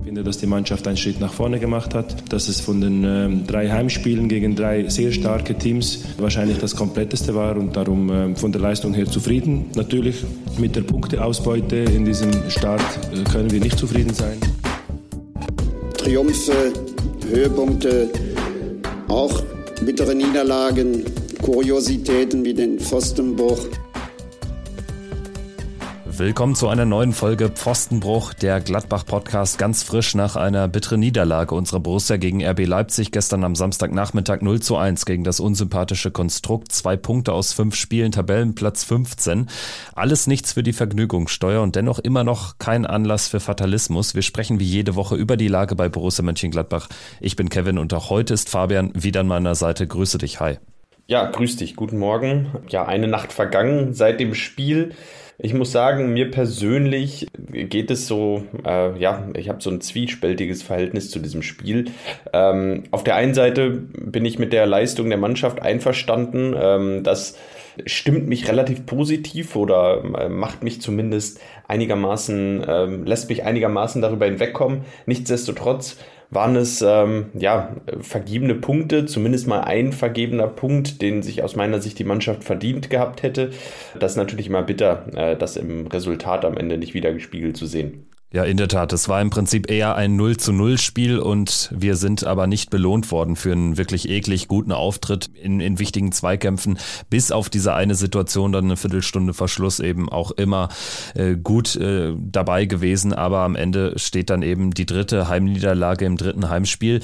Ich finde, dass die Mannschaft einen Schritt nach vorne gemacht hat, dass es von den ähm, drei Heimspielen gegen drei sehr starke Teams wahrscheinlich das kompletteste war und darum ähm, von der Leistung her zufrieden. Natürlich mit der Punkteausbeute in diesem Start äh, können wir nicht zufrieden sein. Triumphe, Höhepunkte, auch bittere Niederlagen, Kuriositäten wie den Pfostenbruch. Willkommen zu einer neuen Folge Pfostenbruch, der Gladbach-Podcast, ganz frisch nach einer bitteren Niederlage unserer Borussia gegen RB Leipzig gestern am Samstagnachmittag 0 zu 1 gegen das unsympathische Konstrukt. Zwei Punkte aus fünf Spielen, Tabellenplatz 15. Alles nichts für die Vergnügungssteuer und dennoch immer noch kein Anlass für Fatalismus. Wir sprechen wie jede Woche über die Lage bei Borussia Mönchengladbach. Ich bin Kevin und auch heute ist Fabian wieder an meiner Seite. Grüße dich, hi. Ja, grüß dich, guten Morgen. Ja, eine Nacht vergangen seit dem Spiel. Ich muss sagen, mir persönlich geht es so, äh, ja, ich habe so ein zwiespältiges Verhältnis zu diesem Spiel. Ähm, auf der einen Seite bin ich mit der Leistung der Mannschaft einverstanden. Ähm, das stimmt mich relativ positiv oder äh, macht mich zumindest einigermaßen, äh, lässt mich einigermaßen darüber hinwegkommen. Nichtsdestotrotz waren es ähm, ja vergebene Punkte, zumindest mal ein vergebener Punkt, den sich aus meiner Sicht die Mannschaft verdient gehabt hätte. Das ist natürlich immer bitter, äh, das im Resultat am Ende nicht wieder gespiegelt zu sehen. Ja, in der Tat. Es war im Prinzip eher ein 0 zu 0 Spiel und wir sind aber nicht belohnt worden für einen wirklich eklig guten Auftritt in, in wichtigen Zweikämpfen. Bis auf diese eine Situation dann eine Viertelstunde Verschluss eben auch immer äh, gut äh, dabei gewesen. Aber am Ende steht dann eben die dritte Heimniederlage im dritten Heimspiel.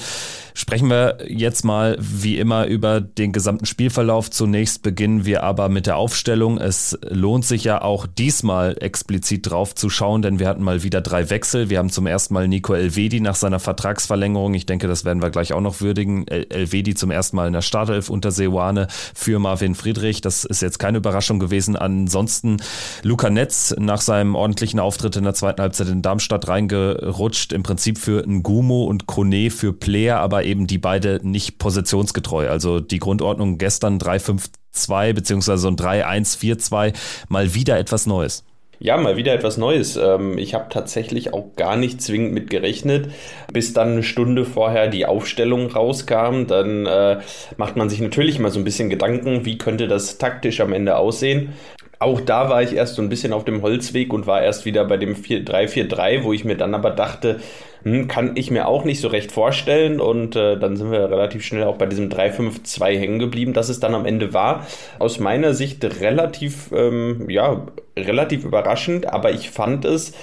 Sprechen wir jetzt mal wie immer über den gesamten Spielverlauf. Zunächst beginnen wir aber mit der Aufstellung. Es lohnt sich ja auch diesmal explizit drauf zu schauen, denn wir hatten mal wieder drei drei Wechsel. Wir haben zum ersten Mal Nico Elvedi nach seiner Vertragsverlängerung. Ich denke, das werden wir gleich auch noch würdigen. Elvedi zum ersten Mal in der Startelf unter Seoane für Marvin Friedrich. Das ist jetzt keine Überraschung gewesen. Ansonsten Luca Netz nach seinem ordentlichen Auftritt in der zweiten Halbzeit in Darmstadt reingerutscht. Im Prinzip für Ngumo und Kone für Player, aber eben die beide nicht positionsgetreu. Also die Grundordnung gestern 3-5-2 beziehungsweise so ein 3-1-4-2 mal wieder etwas Neues. Ja, mal wieder etwas Neues. Ähm, ich habe tatsächlich auch gar nicht zwingend mit gerechnet, bis dann eine Stunde vorher die Aufstellung rauskam. Dann äh, macht man sich natürlich mal so ein bisschen Gedanken, wie könnte das taktisch am Ende aussehen. Auch da war ich erst so ein bisschen auf dem Holzweg und war erst wieder bei dem 3-4-3, wo ich mir dann aber dachte, hm, kann ich mir auch nicht so recht vorstellen. Und äh, dann sind wir relativ schnell auch bei diesem 3-5-2 hängen geblieben, dass es dann am Ende war. Aus meiner Sicht relativ, ähm, ja, relativ überraschend, aber ich fand es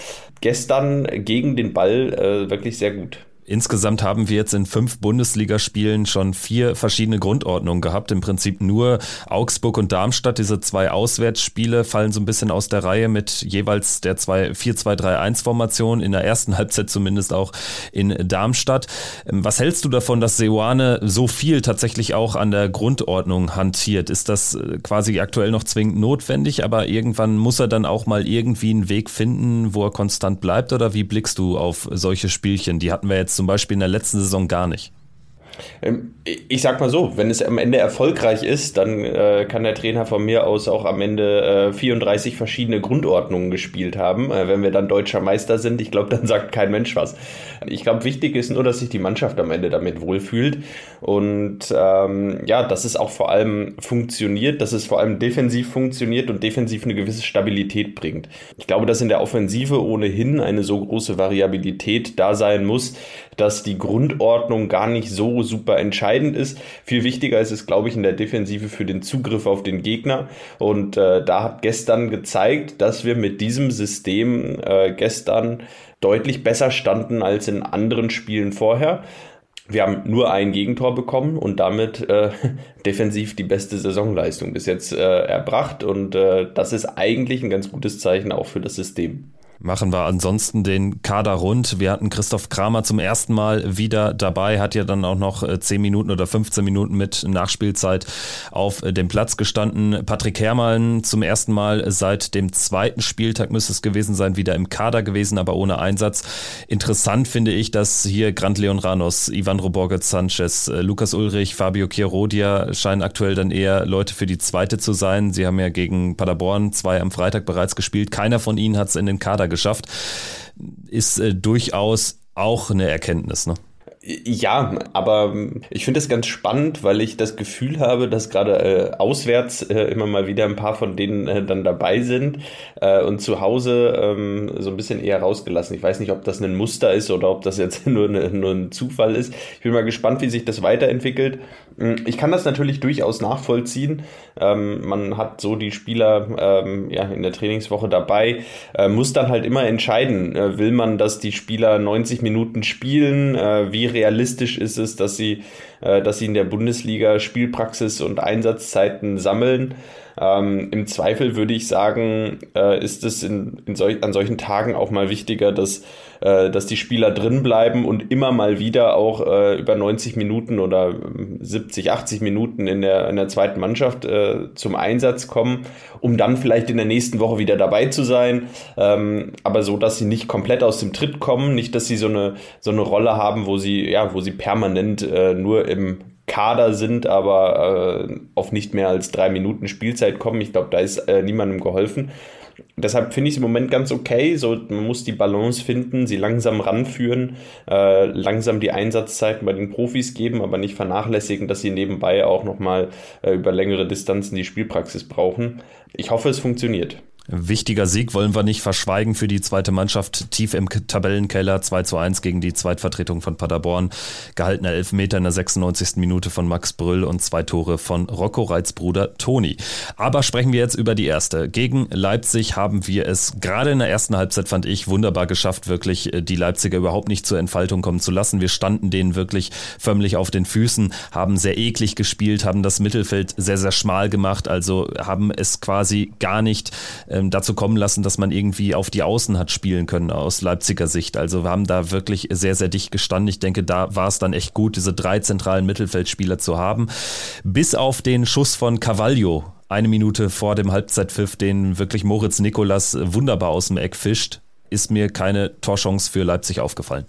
gestern gegen den Ball äh, wirklich sehr gut. Insgesamt haben wir jetzt in fünf Bundesligaspielen schon vier verschiedene Grundordnungen gehabt. Im Prinzip nur Augsburg und Darmstadt. Diese zwei Auswärtsspiele fallen so ein bisschen aus der Reihe mit jeweils der 4-2-3-1-Formation. In der ersten Halbzeit zumindest auch in Darmstadt. Ähm, was hältst du davon, dass Seoane so viel tatsächlich auch an der Grundordnung hantiert? Ist das äh, quasi aktuell noch zwingend notwendig, aber irgendwann muss er dann auch mal irgendwie einen Weg finden, wo er konstant bleibt? Oder wie blickst du auf solche Spielchen? Die hatten wir jetzt zum Beispiel in der letzten Saison gar nicht. Ähm, ich sag mal so, wenn es am Ende erfolgreich ist, dann äh, kann der Trainer von mir aus auch am Ende äh, 34 verschiedene Grundordnungen gespielt haben. Äh, wenn wir dann deutscher Meister sind, ich glaube, dann sagt kein Mensch was. Ich glaube, wichtig ist nur, dass sich die Mannschaft am Ende damit wohlfühlt und ähm, ja, dass es auch vor allem funktioniert, dass es vor allem defensiv funktioniert und defensiv eine gewisse Stabilität bringt. Ich glaube, dass in der Offensive ohnehin eine so große Variabilität da sein muss, dass die Grundordnung gar nicht so super entscheidend ist. Viel wichtiger ist es, glaube ich, in der Defensive für den Zugriff auf den Gegner. Und äh, da hat gestern gezeigt, dass wir mit diesem System äh, gestern deutlich besser standen als in anderen Spielen vorher. Wir haben nur ein Gegentor bekommen und damit äh, defensiv die beste Saisonleistung bis jetzt äh, erbracht. Und äh, das ist eigentlich ein ganz gutes Zeichen auch für das System machen wir ansonsten den Kader rund. Wir hatten Christoph Kramer zum ersten Mal wieder dabei, hat ja dann auch noch 10 äh, Minuten oder 15 Minuten mit Nachspielzeit auf äh, dem Platz gestanden. Patrick Herrmann zum ersten Mal seit dem zweiten Spieltag müsste es gewesen sein, wieder im Kader gewesen, aber ohne Einsatz. Interessant finde ich, dass hier Grant Leon Ranos, Ivan Roborget Sanchez, äh, Lukas Ulrich, Fabio Chirodia scheinen aktuell dann eher Leute für die zweite zu sein. Sie haben ja gegen Paderborn zwei am Freitag bereits gespielt. Keiner von ihnen hat es in den Kader geschafft, ist äh, durchaus auch eine Erkenntnis, ne? Ja, aber ich finde es ganz spannend, weil ich das Gefühl habe, dass gerade äh, auswärts äh, immer mal wieder ein paar von denen äh, dann dabei sind äh, und zu Hause ähm, so ein bisschen eher rausgelassen. Ich weiß nicht, ob das ein Muster ist oder ob das jetzt nur, eine, nur ein Zufall ist. Ich bin mal gespannt, wie sich das weiterentwickelt. Hm, ich kann das natürlich durchaus nachvollziehen. Ähm, man hat so die Spieler ähm, ja, in der Trainingswoche dabei, äh, muss dann halt immer entscheiden, äh, will man, dass die Spieler 90 Minuten spielen, wie realistisch ist es, dass sie, äh, dass sie in der Bundesliga Spielpraxis und Einsatzzeiten sammeln. Ähm, Im Zweifel würde ich sagen, äh, ist es in, in solch, an solchen Tagen auch mal wichtiger, dass, äh, dass die Spieler drin bleiben und immer mal wieder auch äh, über 90 Minuten oder 70, 80 Minuten in der, in der zweiten Mannschaft äh, zum Einsatz kommen, um dann vielleicht in der nächsten Woche wieder dabei zu sein. Ähm, aber so, dass sie nicht komplett aus dem Tritt kommen, nicht, dass sie so eine, so eine Rolle haben, wo sie, ja, wo sie permanent äh, nur im Kader sind, aber äh, auf nicht mehr als drei Minuten Spielzeit kommen. Ich glaube, da ist äh, niemandem geholfen. Deshalb finde ich es im Moment ganz okay. So, man muss die Balance finden, sie langsam ranführen, äh, langsam die Einsatzzeiten bei den Profis geben, aber nicht vernachlässigen, dass sie nebenbei auch nochmal äh, über längere Distanzen die Spielpraxis brauchen. Ich hoffe, es funktioniert. Wichtiger Sieg wollen wir nicht verschweigen für die zweite Mannschaft. Tief im Tabellenkeller 2 zu 1 gegen die Zweitvertretung von Paderborn. Gehaltener Elfmeter in der 96. Minute von Max Brüll und zwei Tore von Rocco Reits Bruder Toni. Aber sprechen wir jetzt über die erste. Gegen Leipzig haben wir es gerade in der ersten Halbzeit, fand ich, wunderbar geschafft, wirklich äh, die Leipziger überhaupt nicht zur Entfaltung kommen zu lassen. Wir standen denen wirklich förmlich auf den Füßen, haben sehr eklig gespielt, haben das Mittelfeld sehr, sehr schmal gemacht, also haben es quasi gar nicht ähm, dazu kommen lassen, dass man irgendwie auf die Außen hat spielen können aus Leipziger Sicht. Also wir haben da wirklich sehr, sehr dicht gestanden. Ich denke, da war es dann echt gut, diese drei zentralen Mittelfeldspieler zu haben. Bis auf den Schuss von Cavaglio, eine Minute vor dem Halbzeitpfiff, den wirklich Moritz Nikolas wunderbar aus dem Eck fischt, ist mir keine Torchance für Leipzig aufgefallen.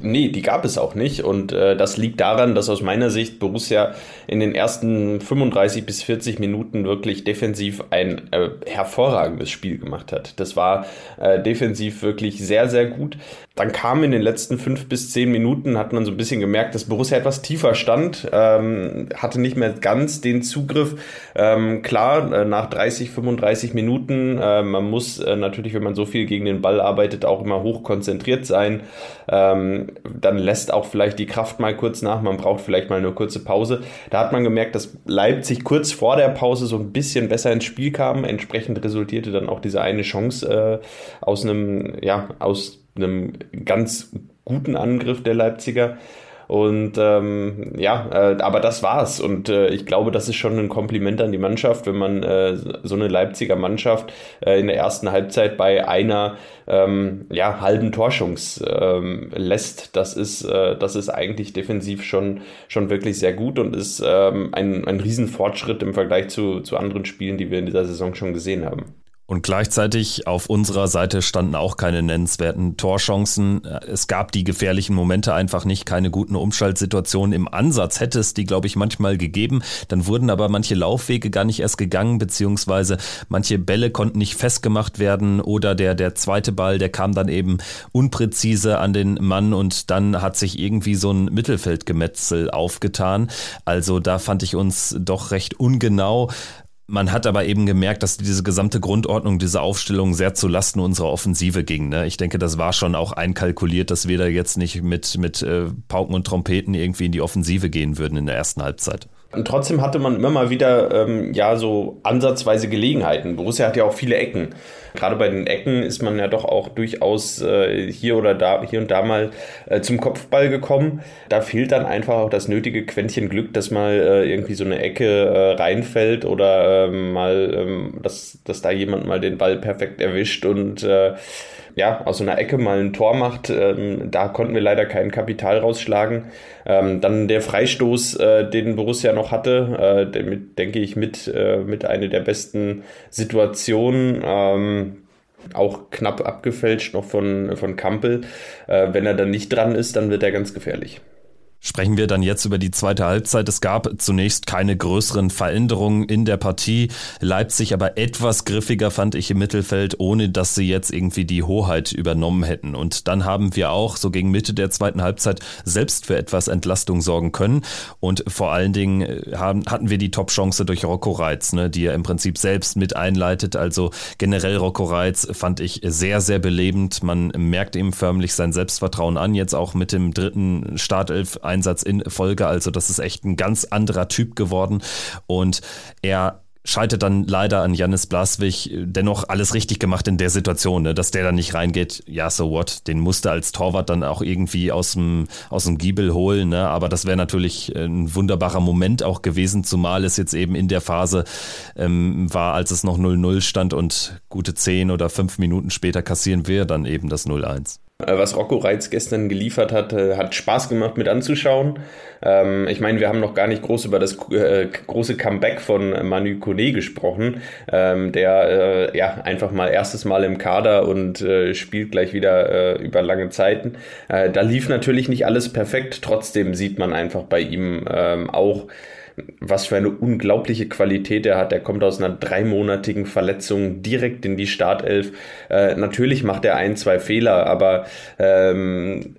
Nee, die gab es auch nicht. Und äh, das liegt daran, dass aus meiner Sicht Borussia in den ersten 35 bis 40 Minuten wirklich defensiv ein äh, hervorragendes Spiel gemacht hat. Das war äh, defensiv wirklich sehr, sehr gut. Dann kam in den letzten fünf bis zehn Minuten, hat man so ein bisschen gemerkt, dass Borussia etwas tiefer stand, ähm, hatte nicht mehr ganz den Zugriff. Ähm, klar, äh, nach 30, 35 Minuten, äh, man muss äh, natürlich, wenn man so viel gegen den Ball arbeitet, auch immer hoch konzentriert sein. Ähm, dann lässt auch vielleicht die Kraft mal kurz nach, man braucht vielleicht mal eine kurze Pause. Da hat man gemerkt, dass Leipzig kurz vor der Pause so ein bisschen besser ins Spiel kam. Entsprechend resultierte dann auch diese eine Chance äh, aus einem, ja, aus einem ganz guten Angriff der Leipziger. Und ähm, ja, äh, aber das war's. Und äh, ich glaube, das ist schon ein Kompliment an die Mannschaft, wenn man äh, so eine Leipziger Mannschaft äh, in der ersten Halbzeit bei einer ähm, ja, halben Torschungs ähm, lässt. Das ist, äh, das ist eigentlich defensiv schon, schon wirklich sehr gut und ist ähm, ein, ein Riesenfortschritt im Vergleich zu, zu anderen Spielen, die wir in dieser Saison schon gesehen haben. Und gleichzeitig auf unserer Seite standen auch keine nennenswerten Torchancen. Es gab die gefährlichen Momente einfach nicht, keine guten Umschaltsituationen. Im Ansatz hätte es die, glaube ich, manchmal gegeben. Dann wurden aber manche Laufwege gar nicht erst gegangen, beziehungsweise manche Bälle konnten nicht festgemacht werden oder der, der zweite Ball, der kam dann eben unpräzise an den Mann und dann hat sich irgendwie so ein Mittelfeldgemetzel aufgetan. Also da fand ich uns doch recht ungenau. Man hat aber eben gemerkt, dass diese gesamte Grundordnung, diese Aufstellung sehr zu Lasten unserer Offensive ging. Ne? Ich denke, das war schon auch einkalkuliert, dass wir da jetzt nicht mit, mit äh, Pauken und Trompeten irgendwie in die Offensive gehen würden in der ersten Halbzeit. Und trotzdem hatte man immer mal wieder ähm, ja so ansatzweise Gelegenheiten. Borussia hat ja auch viele Ecken. Gerade bei den Ecken ist man ja doch auch durchaus äh, hier oder da, hier und da mal äh, zum Kopfball gekommen. Da fehlt dann einfach auch das nötige Quäntchen Glück, dass mal äh, irgendwie so eine Ecke äh, reinfällt oder ähm, mal, ähm, dass, dass da jemand mal den Ball perfekt erwischt und äh, ja, aus einer Ecke mal ein Tor macht. Ähm, da konnten wir leider kein Kapital rausschlagen. Ähm, dann der Freistoß, äh, den Borussia noch hatte, äh, damit denke ich mit, äh, mit einer der besten Situationen. Ähm, auch knapp abgefälscht noch von, von Kampel. Äh, wenn er dann nicht dran ist, dann wird er ganz gefährlich. Sprechen wir dann jetzt über die zweite Halbzeit. Es gab zunächst keine größeren Veränderungen in der Partie. Leipzig aber etwas griffiger fand ich im Mittelfeld, ohne dass sie jetzt irgendwie die Hoheit übernommen hätten. Und dann haben wir auch so gegen Mitte der zweiten Halbzeit selbst für etwas Entlastung sorgen können. Und vor allen Dingen äh, haben, hatten wir die Top-Chance durch Rocco Reitz, ne, die er im Prinzip selbst mit einleitet. Also generell Rocco Reitz fand ich sehr, sehr belebend. Man merkt ihm förmlich sein Selbstvertrauen an, jetzt auch mit dem dritten Startelf Einsatz in Folge. Also das ist echt ein ganz anderer Typ geworden. Und er scheitert dann leider an Janis Blaswig. Dennoch alles richtig gemacht in der Situation, ne? dass der dann nicht reingeht. Ja, so what? Den musste als Torwart dann auch irgendwie aus dem, aus dem Giebel holen. Ne? Aber das wäre natürlich ein wunderbarer Moment auch gewesen, zumal es jetzt eben in der Phase ähm, war, als es noch 0-0 stand und gute 10 oder 5 Minuten später kassieren wir dann eben das 0-1. Äh, was Rocco Reitz gestern geliefert hat, äh, hat Spaß gemacht mit anzuschauen. Ähm, ich meine, wir haben noch gar nicht groß über das äh, große Comeback von Manu Kone gesprochen, ähm, der ja einfach mal erstes Mal im Kader und spielt gleich wieder über lange Zeiten. da lief natürlich nicht alles perfekt, trotzdem sieht man einfach bei ihm ähm, auch, was für eine unglaubliche Qualität er hat. Er kommt aus einer dreimonatigen Verletzung direkt in die Startelf. Äh, natürlich macht er ein, zwei Fehler, aber ähm,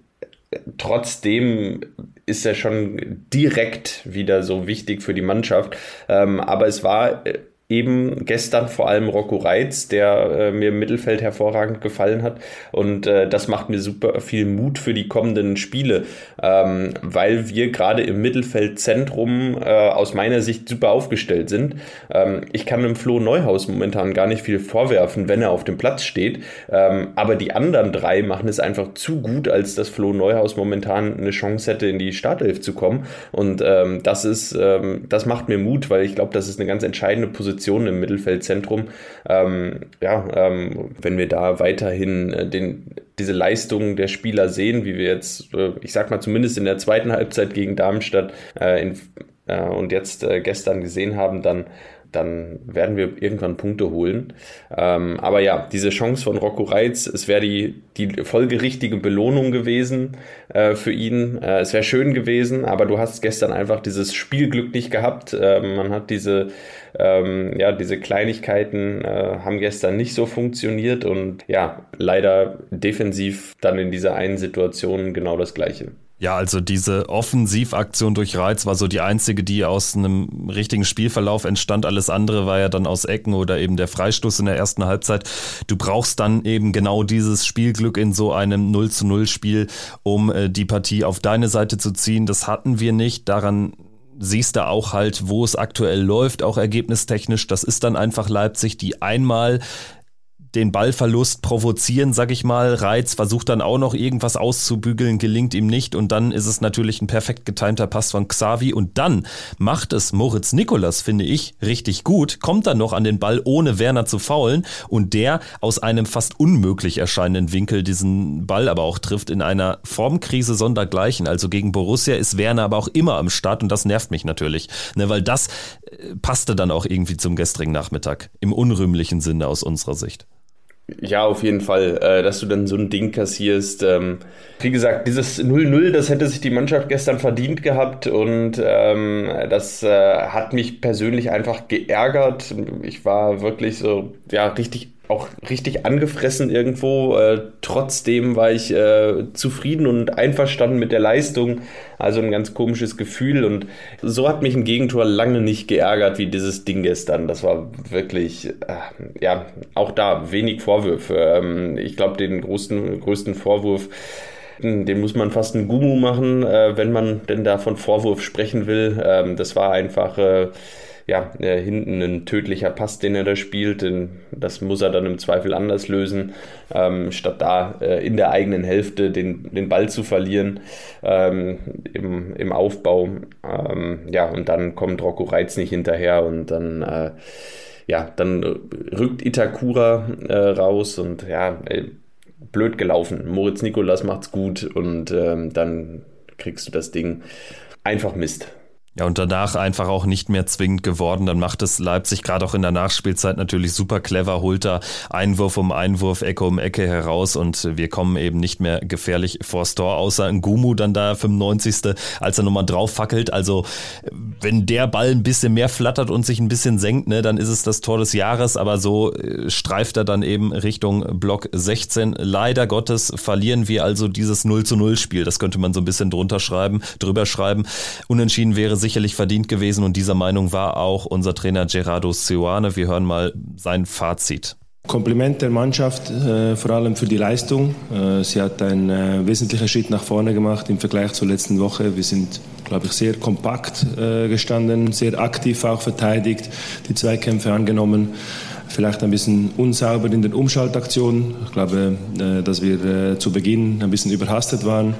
trotzdem ist er schon direkt wieder so wichtig für die Mannschaft. Ähm, aber es war äh, eben gestern vor allem Rocco Reitz, der äh, mir im Mittelfeld hervorragend gefallen hat. Und äh, das macht mir super viel Mut für die kommenden Spiele, ähm, weil wir gerade im Mittelfeldzentrum äh, aus meiner Sicht super aufgestellt sind. Ähm, ich kann dem Flo Neuhaus momentan gar nicht viel vorwerfen, wenn er auf dem Platz steht. Ähm, aber die anderen drei machen es einfach zu gut, als dass Flo Neuhaus momentan eine Chance hätte, in die Startelf zu kommen. Und ähm, das ist, ähm, das macht mir Mut, weil ich glaube, das ist eine ganz entscheidende Position Position im Mittelfeldzentrum. Ähm, ja, ähm, wenn wir da weiterhin äh, den, diese Leistungen der Spieler sehen, wie wir jetzt, äh, ich sag mal zumindest in der zweiten Halbzeit gegen Darmstadt äh, in, äh, und jetzt äh, gestern gesehen haben, dann dann werden wir irgendwann Punkte holen. Ähm, aber ja, diese Chance von Rocco Reitz, es wäre die, die folgerichtige Belohnung gewesen äh, für ihn. Äh, es wäre schön gewesen, aber du hast gestern einfach dieses Spielglück nicht gehabt. Äh, man hat diese, ähm, ja, diese Kleinigkeiten äh, haben gestern nicht so funktioniert und ja, leider defensiv dann in dieser einen Situation genau das Gleiche. Ja, also diese Offensivaktion durch Reiz war so die einzige, die aus einem richtigen Spielverlauf entstand. Alles andere war ja dann aus Ecken oder eben der Freistoß in der ersten Halbzeit. Du brauchst dann eben genau dieses Spielglück in so einem 0 zu 0 Spiel, um äh, die Partie auf deine Seite zu ziehen. Das hatten wir nicht. Daran siehst du auch halt, wo es aktuell läuft, auch ergebnistechnisch. Das ist dann einfach Leipzig, die einmal den Ballverlust provozieren, sag ich mal. Reiz versucht dann auch noch irgendwas auszubügeln, gelingt ihm nicht und dann ist es natürlich ein perfekt getimter Pass von Xavi und dann macht es Moritz Nikolas, finde ich, richtig gut, kommt dann noch an den Ball, ohne Werner zu faulen und der aus einem fast unmöglich erscheinenden Winkel diesen Ball aber auch trifft in einer Formkrise sondergleichen. Also gegen Borussia ist Werner aber auch immer am Start und das nervt mich natürlich, ne, weil das äh, passte dann auch irgendwie zum gestrigen Nachmittag im unrühmlichen Sinne aus unserer Sicht. Ja, auf jeden Fall, äh, dass du dann so ein Ding kassierst. Ähm, wie gesagt, dieses 0-0, das hätte sich die Mannschaft gestern verdient gehabt und ähm, das äh, hat mich persönlich einfach geärgert. Ich war wirklich so, ja, richtig auch richtig angefressen irgendwo. Äh, trotzdem war ich äh, zufrieden und einverstanden mit der Leistung. Also ein ganz komisches Gefühl. Und so hat mich ein Gegentor lange nicht geärgert wie dieses Ding gestern. Das war wirklich, äh, ja, auch da wenig Vorwürfe. Ähm, ich glaube, den größten, größten Vorwurf den muss man fast einen Gumu machen, äh, wenn man denn da von Vorwurf sprechen will. Ähm, das war einfach äh, ja, äh, hinten ein tödlicher Pass, den er da spielt. Das muss er dann im Zweifel anders lösen, ähm, statt da äh, in der eigenen Hälfte den, den Ball zu verlieren ähm, im, im Aufbau. Ähm, ja, und dann kommt Rocco Reitz nicht hinterher und dann. Äh, ja, dann rückt Itakura äh, raus und ja, blöd gelaufen. Moritz Nikolas macht's gut und ähm, dann kriegst du das Ding einfach Mist. Ja, und danach einfach auch nicht mehr zwingend geworden. Dann macht es Leipzig gerade auch in der Nachspielzeit natürlich super clever, holt da Einwurf um Einwurf, Ecke um Ecke heraus und wir kommen eben nicht mehr gefährlich vors Tor, außer Ngumu dann da 95. als er nochmal drauf fackelt. Also wenn der Ball ein bisschen mehr flattert und sich ein bisschen senkt, ne, dann ist es das Tor des Jahres, aber so äh, streift er dann eben Richtung Block 16. Leider Gottes verlieren wir also dieses 0 zu 0 Spiel. Das könnte man so ein bisschen drunter schreiben, drüber schreiben. Unentschieden wäre sicherlich verdient gewesen und dieser Meinung war auch unser Trainer Gerardo Sioane. Wir hören mal sein Fazit. Kompliment der Mannschaft, äh, vor allem für die Leistung. Äh, sie hat einen äh, wesentlichen Schritt nach vorne gemacht im Vergleich zur letzten Woche. Wir sind, glaube ich, sehr kompakt äh, gestanden, sehr aktiv auch verteidigt, die Zweikämpfe angenommen. Vielleicht ein bisschen unsauber in den Umschaltaktionen. Ich glaube, äh, dass wir äh, zu Beginn ein bisschen überhastet waren.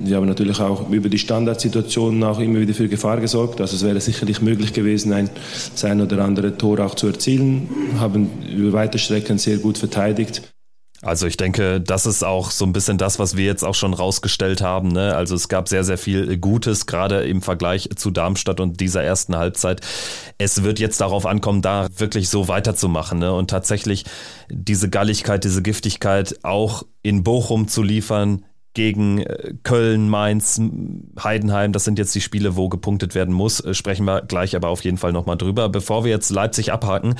Wir haben natürlich auch über die Standardsituationen auch immer wieder für Gefahr gesorgt. Also es wäre sicherlich möglich gewesen, ein, das oder andere Tor auch zu erzielen. Haben über weite Strecken sehr gut verteidigt. Also ich denke, das ist auch so ein bisschen das, was wir jetzt auch schon rausgestellt haben. Ne? Also es gab sehr, sehr viel Gutes, gerade im Vergleich zu Darmstadt und dieser ersten Halbzeit. Es wird jetzt darauf ankommen, da wirklich so weiterzumachen ne? und tatsächlich diese Galligkeit, diese Giftigkeit auch in Bochum zu liefern, gegen äh, Köln, Mainz, Heidenheim. Das sind jetzt die Spiele, wo gepunktet werden muss. Äh, sprechen wir gleich aber auf jeden Fall nochmal drüber. Bevor wir jetzt Leipzig abhaken,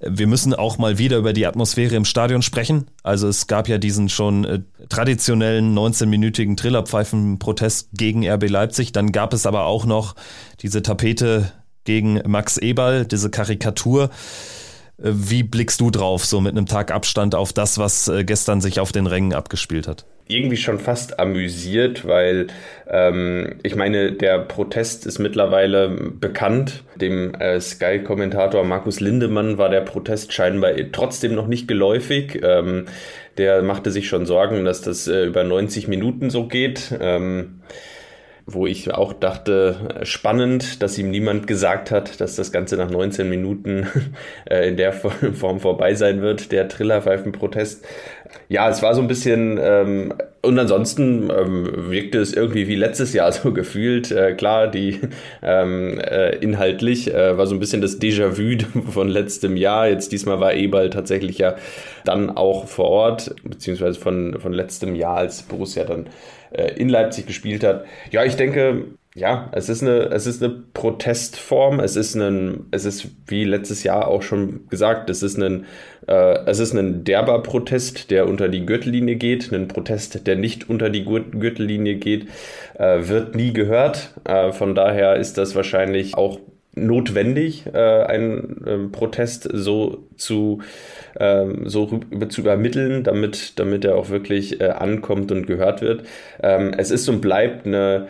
äh, wir müssen auch mal wieder über die Atmosphäre im Stadion sprechen. Also es gab ja diesen schon traditionellen 19-minütigen Trillerpfeifen-Protest gegen RB Leipzig. Dann gab es aber auch noch diese Tapete gegen Max Eberl, diese Karikatur. Wie blickst du drauf, so mit einem Tag Abstand auf das, was gestern sich auf den Rängen abgespielt hat? Irgendwie schon fast amüsiert, weil ähm, ich meine, der Protest ist mittlerweile bekannt. Dem äh, Sky-Kommentator Markus Lindemann war der Protest scheinbar trotzdem noch nicht geläufig. Ähm, der machte sich schon Sorgen, dass das äh, über 90 Minuten so geht. Ähm, wo ich auch dachte, spannend, dass ihm niemand gesagt hat, dass das Ganze nach 19 Minuten äh, in der Form vorbei sein wird, der Trillerpfeifen-Protest. Ja, es war so ein bisschen, ähm, und ansonsten ähm, wirkte es irgendwie wie letztes Jahr so gefühlt. Äh, klar, die ähm, äh, inhaltlich äh, war so ein bisschen das Déjà-vu von letztem Jahr. Jetzt diesmal war Eberl tatsächlich ja dann auch vor Ort, beziehungsweise von, von letztem Jahr, als Borussia dann äh, in Leipzig gespielt hat. Ja, ich denke, ja, es ist eine, es ist eine Protestform. Es ist ein, es ist wie letztes Jahr auch schon gesagt, es ist ein, äh, es ist ein derber Protest, der unter die Gürtellinie geht. Ein Protest, der nicht unter die Gürtellinie geht, äh, wird nie gehört. Äh, von daher ist das wahrscheinlich auch notwendig, äh, einen ähm, Protest so zu ähm, so zu übermitteln, damit, damit er auch wirklich äh, ankommt und gehört wird. Ähm, es ist und bleibt eine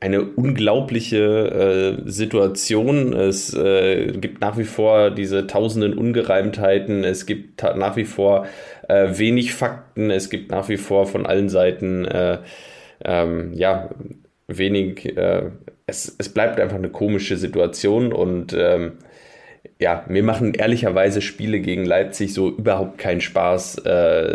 eine unglaubliche äh, Situation. Es äh, gibt nach wie vor diese tausenden Ungereimtheiten. Es gibt nach wie vor äh, wenig Fakten. Es gibt nach wie vor von allen Seiten äh, ähm, ja wenig. Äh, es, es bleibt einfach eine komische Situation und ähm, ja, mir machen ehrlicherweise Spiele gegen Leipzig so überhaupt keinen Spaß. Äh,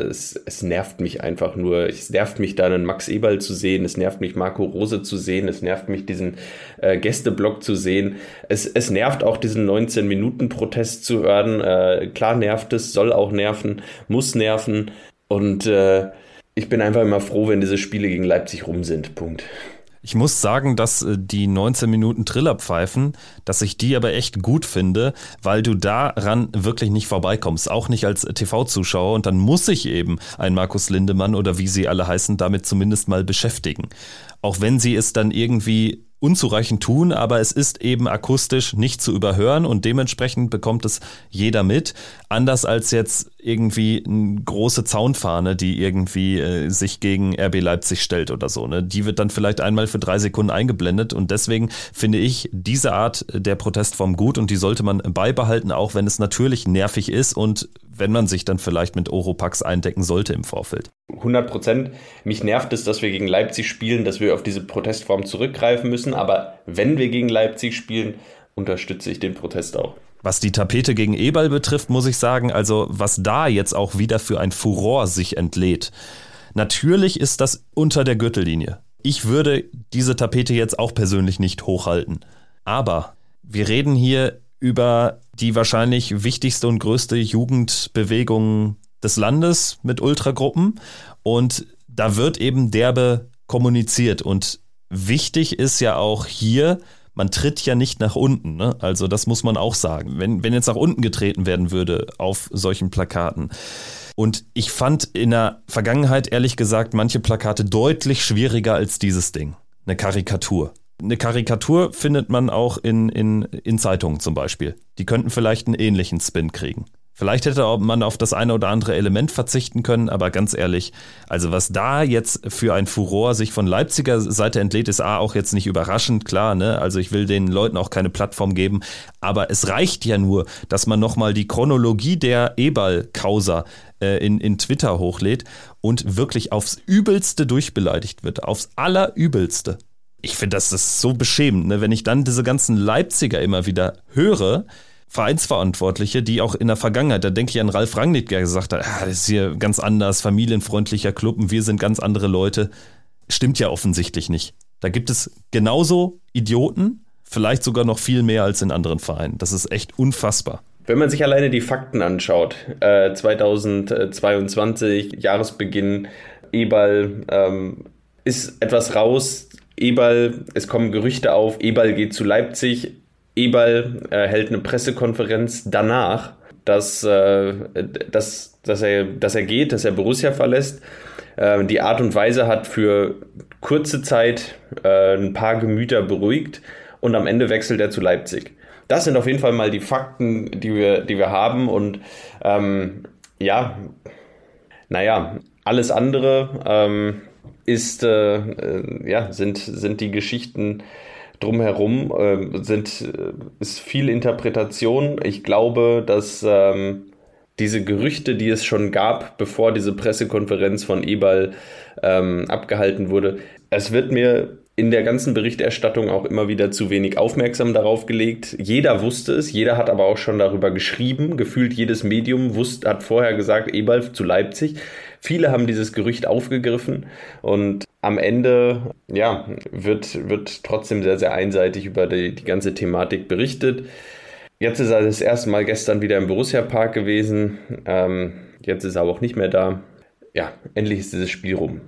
es, es, nervt mich einfach nur. Es nervt mich da einen Max Eberl zu sehen. Es nervt mich Marco Rose zu sehen. Es nervt mich diesen äh, Gästeblock zu sehen. Es, es nervt auch diesen 19-Minuten-Protest zu hören. Äh, klar nervt es, soll auch nerven, muss nerven. Und äh, ich bin einfach immer froh, wenn diese Spiele gegen Leipzig rum sind. Punkt. Ich muss sagen, dass äh, die 19 Minuten Trillerpfeifen, dass ich die aber echt gut finde, weil du daran wirklich nicht vorbeikommst, auch nicht als TV-Zuschauer. Und dann muss sich eben ein Markus Lindemann oder wie sie alle heißen, damit zumindest mal beschäftigen. Auch wenn sie es dann irgendwie unzureichend tun, aber es ist eben akustisch nicht zu überhören und dementsprechend bekommt es jeder mit. Anders als jetzt irgendwie eine große Zaunfahne, die irgendwie äh, sich gegen RB Leipzig stellt oder so. Ne? Die wird dann vielleicht einmal für drei Sekunden eingeblendet und deswegen finde ich diese Art der Protestform gut und die sollte man beibehalten, auch wenn es natürlich nervig ist und wenn man sich dann vielleicht mit Oropax eindecken sollte im Vorfeld. 100 Prozent. Mich nervt es, dass wir gegen Leipzig spielen, dass wir auf diese Protestform zurückgreifen müssen. Aber wenn wir gegen Leipzig spielen, unterstütze ich den Protest auch. Was die Tapete gegen Eberl betrifft, muss ich sagen, also was da jetzt auch wieder für ein Furor sich entlädt. Natürlich ist das unter der Gürtellinie. Ich würde diese Tapete jetzt auch persönlich nicht hochhalten. Aber wir reden hier über die wahrscheinlich wichtigste und größte Jugendbewegung des Landes mit Ultragruppen und da wird eben derbe kommuniziert und wichtig ist ja auch hier, man tritt ja nicht nach unten. Ne? Also das muss man auch sagen. Wenn, wenn jetzt nach unten getreten werden würde auf solchen Plakaten. Und ich fand in der Vergangenheit ehrlich gesagt manche Plakate deutlich schwieriger als dieses Ding. Eine Karikatur. Eine Karikatur findet man auch in, in, in Zeitungen zum Beispiel. Die könnten vielleicht einen ähnlichen Spin kriegen. Vielleicht hätte man auf das eine oder andere Element verzichten können, aber ganz ehrlich, also was da jetzt für ein Furor sich von Leipziger Seite entlädt, ist A auch jetzt nicht überraschend, klar, ne? Also ich will den Leuten auch keine Plattform geben, aber es reicht ja nur, dass man nochmal die Chronologie der Ebal-Causa äh, in, in Twitter hochlädt und wirklich aufs Übelste durchbeleidigt wird, aufs Allerübelste. Ich finde, das ist so beschämend, ne? wenn ich dann diese ganzen Leipziger immer wieder höre, Vereinsverantwortliche, die auch in der Vergangenheit, da denke ich an Ralf Rangnick, der gesagt hat, ah, das ist hier ganz anders, familienfreundlicher Club und wir sind ganz andere Leute. Stimmt ja offensichtlich nicht. Da gibt es genauso Idioten, vielleicht sogar noch viel mehr als in anderen Vereinen. Das ist echt unfassbar. Wenn man sich alleine die Fakten anschaut, äh, 2022, Jahresbeginn, Ebal ähm, ist etwas raus. Ebal, es kommen Gerüchte auf, Ebal geht zu Leipzig, Eberl äh, hält eine Pressekonferenz danach, dass, äh, dass, dass, er, dass er geht, dass er Borussia verlässt. Äh, die Art und Weise hat für kurze Zeit äh, ein paar Gemüter beruhigt und am Ende wechselt er zu Leipzig. Das sind auf jeden Fall mal die Fakten, die wir, die wir haben und ähm, ja, naja, alles andere ähm, ist, äh, äh, ja, sind, sind die Geschichten, drumherum äh, sind, ist viel Interpretation. Ich glaube, dass ähm, diese Gerüchte, die es schon gab, bevor diese Pressekonferenz von Ebal ähm, abgehalten wurde, es wird mir in der ganzen Berichterstattung auch immer wieder zu wenig aufmerksam darauf gelegt. Jeder wusste es, jeder hat aber auch schon darüber geschrieben. Gefühlt jedes Medium wusste, hat vorher gesagt, Ebal zu Leipzig. Viele haben dieses Gerücht aufgegriffen und am Ende ja, wird, wird trotzdem sehr, sehr einseitig über die, die ganze Thematik berichtet. Jetzt ist er das erste Mal gestern wieder im Borussia Park gewesen. Ähm, jetzt ist er aber auch nicht mehr da. Ja, endlich ist dieses Spiel rum.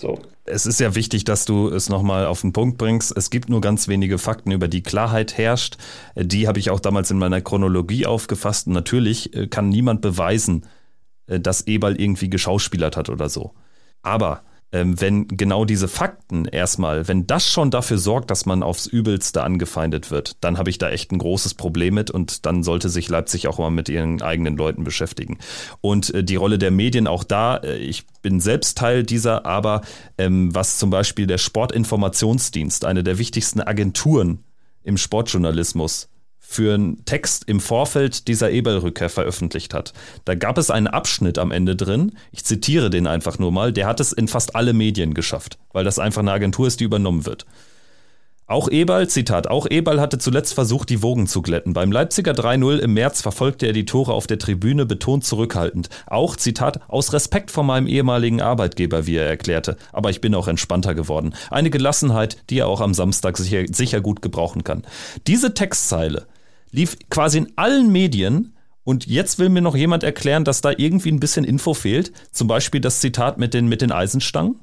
So. Es ist ja wichtig, dass du es nochmal auf den Punkt bringst. Es gibt nur ganz wenige Fakten, über die Klarheit herrscht. Die habe ich auch damals in meiner Chronologie aufgefasst. Und natürlich äh, kann niemand beweisen, äh, dass Eberl irgendwie geschauspielert hat oder so. Aber wenn genau diese Fakten erstmal, wenn das schon dafür sorgt, dass man aufs Übelste angefeindet wird, dann habe ich da echt ein großes Problem mit und dann sollte sich Leipzig auch mal mit ihren eigenen Leuten beschäftigen. Und äh, die Rolle der Medien auch da, äh, ich bin selbst Teil dieser, aber ähm, was zum Beispiel der Sportinformationsdienst, eine der wichtigsten Agenturen im Sportjournalismus, für einen Text im Vorfeld dieser Ebel-Rückkehr veröffentlicht hat. Da gab es einen Abschnitt am Ende drin, ich zitiere den einfach nur mal, der hat es in fast alle Medien geschafft, weil das einfach eine Agentur ist, die übernommen wird. Auch Eberl, Zitat, auch Eberl hatte zuletzt versucht, die Wogen zu glätten. Beim Leipziger 3-0 im März verfolgte er die Tore auf der Tribüne betont zurückhaltend. Auch, Zitat, aus Respekt vor meinem ehemaligen Arbeitgeber, wie er erklärte. Aber ich bin auch entspannter geworden. Eine Gelassenheit, die er auch am Samstag sicher, sicher gut gebrauchen kann. Diese Textzeile lief quasi in allen Medien. Und jetzt will mir noch jemand erklären, dass da irgendwie ein bisschen Info fehlt. Zum Beispiel das Zitat mit den, mit den Eisenstangen.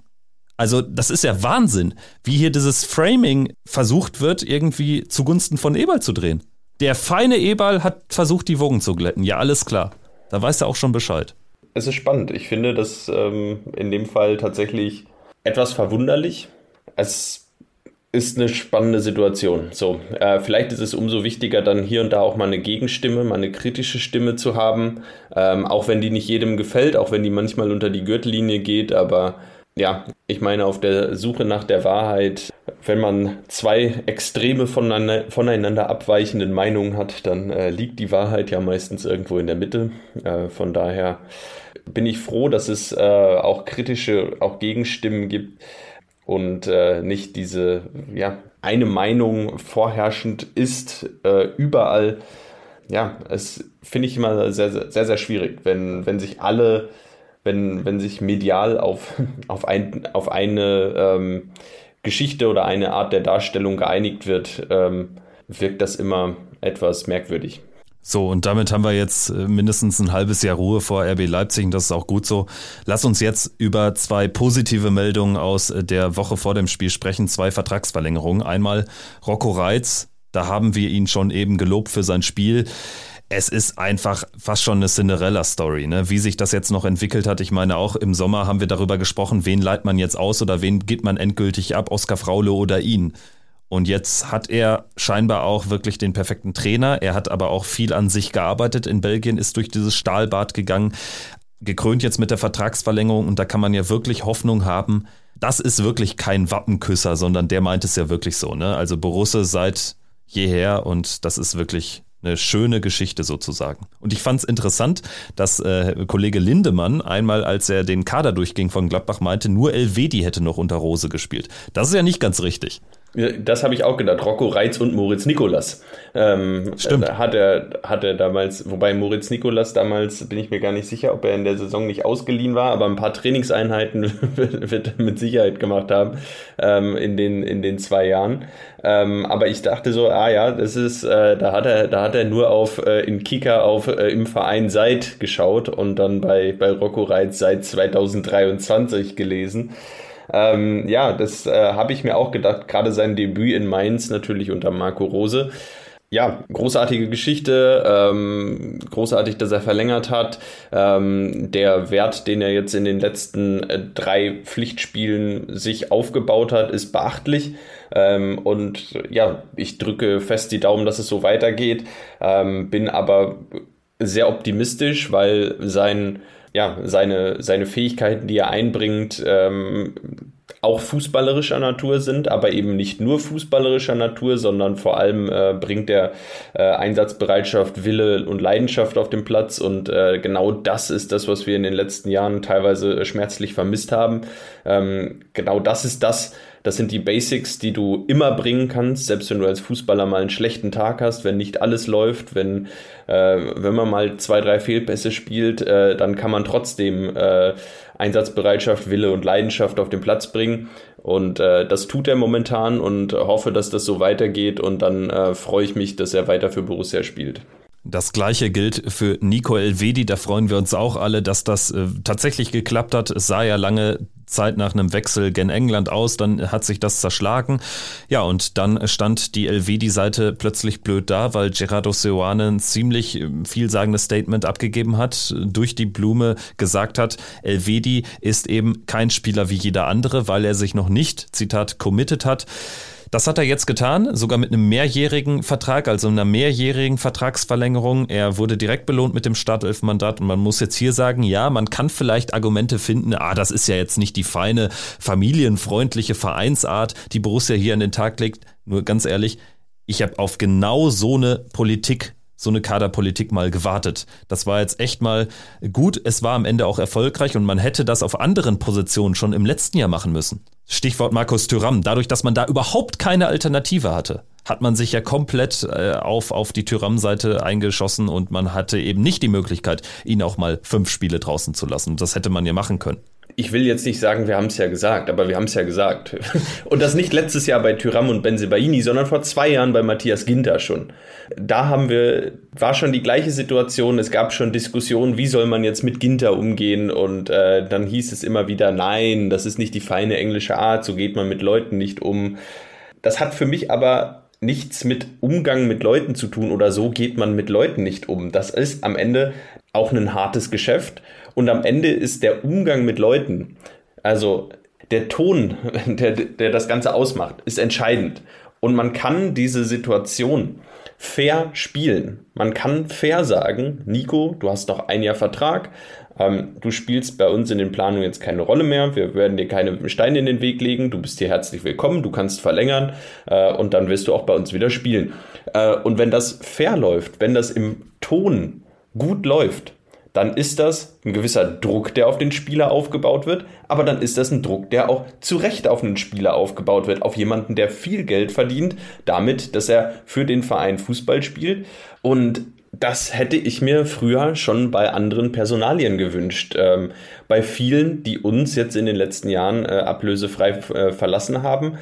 Also, das ist ja Wahnsinn, wie hier dieses Framing versucht wird, irgendwie zugunsten von Eberl zu drehen. Der feine Eberl hat versucht, die Wogen zu glätten. Ja, alles klar. Da weiß er auch schon Bescheid. Es ist spannend. Ich finde das ähm, in dem Fall tatsächlich etwas verwunderlich. Es ist eine spannende Situation. So, äh, vielleicht ist es umso wichtiger, dann hier und da auch mal eine Gegenstimme, mal eine kritische Stimme zu haben, ähm, auch wenn die nicht jedem gefällt, auch wenn die manchmal unter die Gürtellinie geht, aber ja, ich meine, auf der Suche nach der Wahrheit, wenn man zwei extreme voneinander, voneinander abweichenden Meinungen hat, dann äh, liegt die Wahrheit ja meistens irgendwo in der Mitte. Äh, von daher bin ich froh, dass es äh, auch kritische, auch Gegenstimmen gibt und äh, nicht diese, ja, eine Meinung vorherrschend ist äh, überall. Ja, es finde ich immer sehr, sehr, sehr schwierig, wenn, wenn sich alle, wenn, wenn sich medial auf, auf, ein, auf eine ähm, Geschichte oder eine Art der Darstellung geeinigt wird. Ähm, wirkt das immer etwas merkwürdig. So, und damit haben wir jetzt äh, mindestens ein halbes Jahr Ruhe vor RB Leipzig und das ist auch gut so. Lass uns jetzt über zwei positive Meldungen aus äh, der Woche vor dem Spiel sprechen, zwei Vertragsverlängerungen. Einmal Rocco Reitz, da haben wir ihn schon eben gelobt für sein Spiel. Es ist einfach fast schon eine Cinderella-Story, ne? wie sich das jetzt noch entwickelt hat. Ich meine, auch im Sommer haben wir darüber gesprochen, wen leiht man jetzt aus oder wen gibt man endgültig ab, Oskar Fraule oder ihn. Und jetzt hat er scheinbar auch wirklich den perfekten Trainer. Er hat aber auch viel an sich gearbeitet in Belgien, ist durch dieses Stahlbad gegangen, gekrönt jetzt mit der Vertragsverlängerung. Und da kann man ja wirklich Hoffnung haben. Das ist wirklich kein Wappenküsser, sondern der meint es ja wirklich so. Ne? Also Borusse seit jeher und das ist wirklich eine schöne Geschichte sozusagen. Und ich fand es interessant, dass äh, Kollege Lindemann einmal, als er den Kader durchging von Gladbach, meinte, nur Elvedi hätte noch unter Rose gespielt. Das ist ja nicht ganz richtig. Das habe ich auch gedacht. Rocco Reitz und Moritz Nikolas. Ähm, Stimmt. Hat er, hat er damals, wobei Moritz Nikolas damals, bin ich mir gar nicht sicher, ob er in der Saison nicht ausgeliehen war, aber ein paar Trainingseinheiten wird er mit Sicherheit gemacht haben ähm, in, den, in den zwei Jahren. Ähm, aber ich dachte so, ah ja, das ist, äh, da hat er, da hat er nur auf äh, in Kicker auf äh, im Verein seit geschaut und dann bei, bei Rocco Reitz seit 2023 gelesen. Ähm, ja, das äh, habe ich mir auch gedacht, gerade sein Debüt in Mainz natürlich unter Marco Rose. Ja, großartige Geschichte, ähm, großartig, dass er verlängert hat. Ähm, der Wert, den er jetzt in den letzten äh, drei Pflichtspielen sich aufgebaut hat, ist beachtlich. Ähm, und ja, ich drücke fest die Daumen, dass es so weitergeht. Ähm, bin aber sehr optimistisch, weil sein ja, seine, seine Fähigkeiten, die er einbringt, ähm, auch fußballerischer Natur sind, aber eben nicht nur fußballerischer Natur, sondern vor allem äh, bringt er äh, Einsatzbereitschaft, Wille und Leidenschaft auf den Platz und äh, genau das ist das, was wir in den letzten Jahren teilweise schmerzlich vermisst haben. Ähm, genau das ist das, das sind die Basics, die du immer bringen kannst, selbst wenn du als Fußballer mal einen schlechten Tag hast, wenn nicht alles läuft, wenn, äh, wenn man mal zwei, drei Fehlpässe spielt, äh, dann kann man trotzdem äh, Einsatzbereitschaft, Wille und Leidenschaft auf den Platz bringen. Und äh, das tut er momentan und hoffe, dass das so weitergeht. Und dann äh, freue ich mich, dass er weiter für Borussia spielt. Das gleiche gilt für Nico Elvedi. Da freuen wir uns auch alle, dass das äh, tatsächlich geklappt hat. Es sah ja lange Zeit nach einem Wechsel gen England aus, dann hat sich das zerschlagen. Ja, und dann stand die Elvedi-Seite plötzlich blöd da, weil Gerardo Seoane ein ziemlich äh, vielsagendes Statement abgegeben hat, durch die Blume gesagt hat, Elvedi ist eben kein Spieler wie jeder andere, weil er sich noch nicht, Zitat, committed hat. Das hat er jetzt getan, sogar mit einem mehrjährigen Vertrag, also einer mehrjährigen Vertragsverlängerung. Er wurde direkt belohnt mit dem Startelfmandat und man muss jetzt hier sagen, ja, man kann vielleicht Argumente finden, ah, das ist ja jetzt nicht die feine, familienfreundliche Vereinsart, die Borussia hier an den Tag legt. Nur ganz ehrlich, ich habe auf genau so eine Politik so eine Kaderpolitik mal gewartet. Das war jetzt echt mal gut. Es war am Ende auch erfolgreich und man hätte das auf anderen Positionen schon im letzten Jahr machen müssen. Stichwort Markus Thüram. Dadurch, dass man da überhaupt keine Alternative hatte, hat man sich ja komplett äh, auf, auf die Thüram-Seite eingeschossen und man hatte eben nicht die Möglichkeit, ihn auch mal fünf Spiele draußen zu lassen. Das hätte man ja machen können ich will jetzt nicht sagen, wir haben es ja gesagt, aber wir haben es ja gesagt. Und das nicht letztes Jahr bei Tyram und Benzebaini, sondern vor zwei Jahren bei Matthias Ginter schon. Da haben wir, war schon die gleiche Situation, es gab schon Diskussionen, wie soll man jetzt mit Ginter umgehen und äh, dann hieß es immer wieder, nein, das ist nicht die feine englische Art, so geht man mit Leuten nicht um. Das hat für mich aber nichts mit Umgang mit Leuten zu tun oder so geht man mit Leuten nicht um. Das ist am Ende auch ein hartes Geschäft und am Ende ist der Umgang mit Leuten, also der Ton, der, der das Ganze ausmacht, ist entscheidend. Und man kann diese Situation fair spielen. Man kann fair sagen, Nico, du hast noch ein Jahr Vertrag, ähm, du spielst bei uns in den Planungen jetzt keine Rolle mehr, wir werden dir keine Steine in den Weg legen, du bist hier herzlich willkommen, du kannst verlängern äh, und dann wirst du auch bei uns wieder spielen. Äh, und wenn das fair läuft, wenn das im Ton gut läuft, dann ist das ein gewisser Druck, der auf den Spieler aufgebaut wird, aber dann ist das ein Druck, der auch zu Recht auf einen Spieler aufgebaut wird, auf jemanden, der viel Geld verdient, damit, dass er für den Verein Fußball spielt. Und das hätte ich mir früher schon bei anderen Personalien gewünscht. Ähm, bei vielen, die uns jetzt in den letzten Jahren äh, ablösefrei äh, verlassen haben,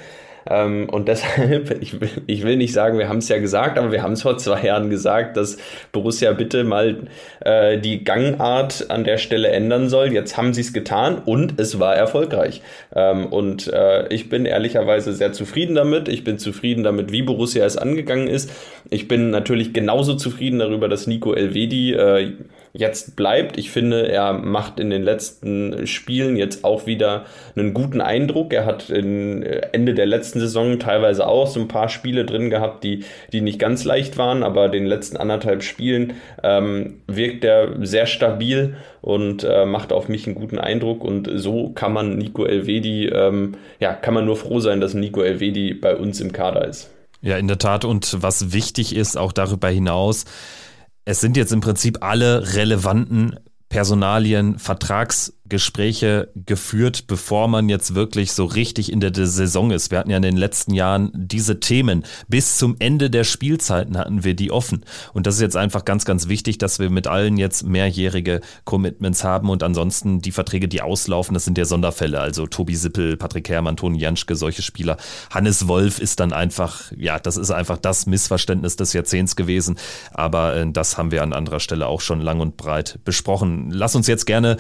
Ähm, und deshalb, ich will, ich will nicht sagen, wir haben es ja gesagt, aber wir haben es vor zwei Jahren gesagt, dass Borussia bitte mal äh, die Gangart an der Stelle ändern soll. Jetzt haben sie es getan und es war erfolgreich. Ähm, und äh, ich bin ehrlicherweise sehr zufrieden damit. Ich bin zufrieden damit, wie Borussia es angegangen ist. Ich bin natürlich genauso zufrieden darüber, dass Nico Elvedi äh, jetzt bleibt. Ich finde, er macht in den letzten Spielen jetzt auch wieder einen guten Eindruck. Er hat äh, Ende der letzten Saison teilweise auch so ein paar Spiele drin gehabt, die, die nicht ganz leicht waren, aber den letzten anderthalb Spielen ähm, wirkt er sehr stabil und äh, macht auf mich einen guten Eindruck. Und so kann man Nico Elvedi, ähm, ja, kann man nur froh sein, dass Nico Elvedi bei uns im Kader ist. Ja, in der Tat. Und was wichtig ist, auch darüber hinaus, es sind jetzt im Prinzip alle relevanten Personalien, Vertragsgespräche geführt, bevor man jetzt wirklich so richtig in der Saison ist. Wir hatten ja in den letzten Jahren diese Themen. Bis zum Ende der Spielzeiten hatten wir die offen. Und das ist jetzt einfach ganz, ganz wichtig, dass wir mit allen jetzt mehrjährige Commitments haben und ansonsten die Verträge, die auslaufen, das sind ja Sonderfälle. Also Tobi Sippel, Patrick Herrmann, Toni Janschke, solche Spieler. Hannes Wolf ist dann einfach, ja, das ist einfach das Missverständnis des Jahrzehnts gewesen. Aber äh, das haben wir an anderer Stelle auch schon lang und breit besprochen lass uns jetzt gerne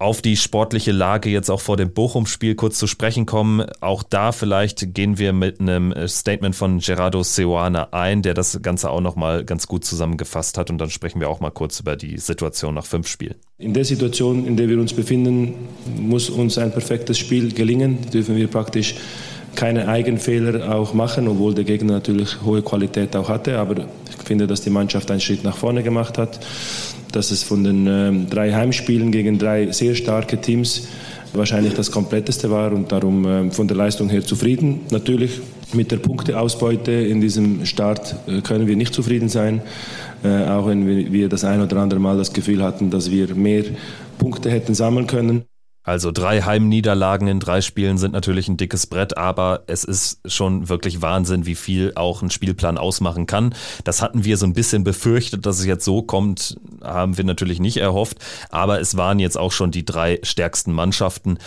auf die sportliche Lage jetzt auch vor dem Bochum-Spiel kurz zu sprechen kommen. Auch da vielleicht gehen wir mit einem Statement von Gerardo Seoane ein, der das Ganze auch nochmal ganz gut zusammengefasst hat. Und dann sprechen wir auch mal kurz über die Situation nach fünf Spielen. In der Situation, in der wir uns befinden, muss uns ein perfektes Spiel gelingen. Dürfen wir praktisch keine Eigenfehler auch machen, obwohl der Gegner natürlich hohe Qualität auch hatte. Aber ich finde, dass die Mannschaft einen Schritt nach vorne gemacht hat dass es von den ähm, drei Heimspielen gegen drei sehr starke Teams wahrscheinlich das kompletteste war und darum ähm, von der Leistung her zufrieden. Natürlich mit der Punkteausbeute in diesem Start äh, können wir nicht zufrieden sein, äh, auch wenn wir das ein oder andere Mal das Gefühl hatten, dass wir mehr Punkte hätten sammeln können. Also drei Heimniederlagen in drei Spielen sind natürlich ein dickes Brett, aber es ist schon wirklich Wahnsinn, wie viel auch ein Spielplan ausmachen kann. Das hatten wir so ein bisschen befürchtet, dass es jetzt so kommt, haben wir natürlich nicht erhofft, aber es waren jetzt auch schon die drei stärksten Mannschaften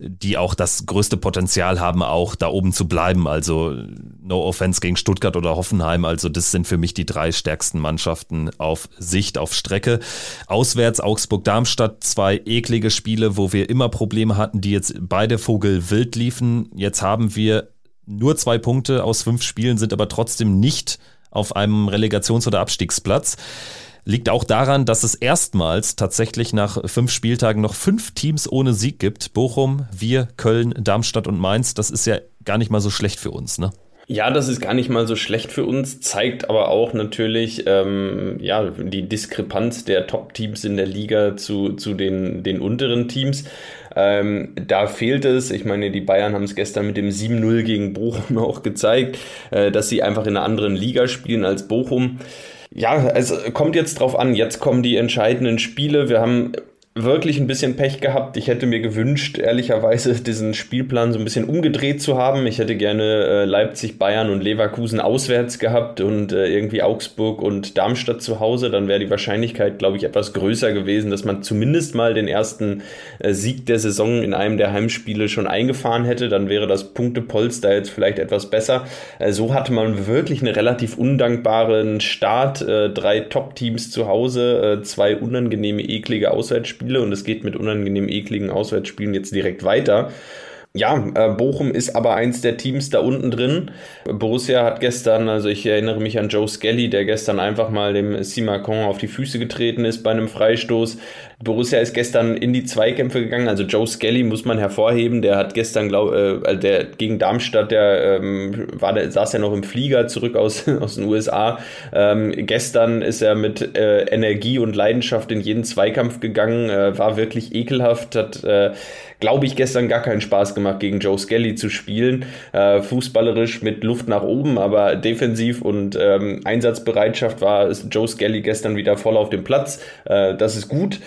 die auch das größte Potenzial haben, auch da oben zu bleiben. Also no offense gegen Stuttgart oder Hoffenheim. Also das sind für mich die drei stärksten Mannschaften auf Sicht, auf Strecke. Auswärts Augsburg-Darmstadt, zwei eklige Spiele, wo wir immer Probleme hatten, die jetzt beide Vogel wild liefen. Jetzt haben wir nur zwei Punkte aus fünf Spielen, sind aber trotzdem nicht auf einem Relegations- oder Abstiegsplatz. Liegt auch daran, dass es erstmals tatsächlich nach fünf Spieltagen noch fünf Teams ohne Sieg gibt. Bochum, wir, Köln, Darmstadt und Mainz. Das ist ja gar nicht mal so schlecht für uns, ne? Ja, das ist gar nicht mal so schlecht für uns, zeigt aber auch natürlich ähm, ja, die Diskrepanz der Top-Teams in der Liga zu, zu den, den unteren Teams. Ähm, da fehlt es, ich meine, die Bayern haben es gestern mit dem 7-0 gegen Bochum auch gezeigt, äh, dass sie einfach in einer anderen Liga spielen als Bochum. Ja, es kommt jetzt drauf an. Jetzt kommen die entscheidenden Spiele. Wir haben wirklich ein bisschen Pech gehabt. Ich hätte mir gewünscht, ehrlicherweise, diesen Spielplan so ein bisschen umgedreht zu haben. Ich hätte gerne äh, Leipzig, Bayern und Leverkusen auswärts gehabt und äh, irgendwie Augsburg und Darmstadt zu Hause. Dann wäre die Wahrscheinlichkeit, glaube ich, etwas größer gewesen, dass man zumindest mal den ersten äh, Sieg der Saison in einem der Heimspiele schon eingefahren hätte. Dann wäre das Punktepolster jetzt vielleicht etwas besser. Äh, so hatte man wirklich einen relativ undankbaren Start. Äh, drei Top-Teams zu Hause, äh, zwei unangenehme, eklige Auswärtsspiele Spiele und es geht mit unangenehm ekligen Auswärtsspielen jetzt direkt weiter. Ja, äh, Bochum ist aber eins der Teams da unten drin. Borussia hat gestern, also ich erinnere mich an Joe Skelly, der gestern einfach mal dem Simacon auf die Füße getreten ist bei einem Freistoß. Borussia ist gestern in die Zweikämpfe gegangen. Also Joe Skelly muss man hervorheben. Der hat gestern, glaube äh, der gegen Darmstadt, der ähm, war, der saß ja noch im Flieger zurück aus, aus den USA. Ähm, gestern ist er mit äh, Energie und Leidenschaft in jeden Zweikampf gegangen, äh, war wirklich ekelhaft, hat, äh, glaube ich, gestern gar keinen Spaß gemacht, gegen Joe Skelly zu spielen. Äh, fußballerisch mit Luft nach oben, aber defensiv und ähm, Einsatzbereitschaft war Joe Skelly gestern wieder voll auf dem Platz. Äh, das ist gut.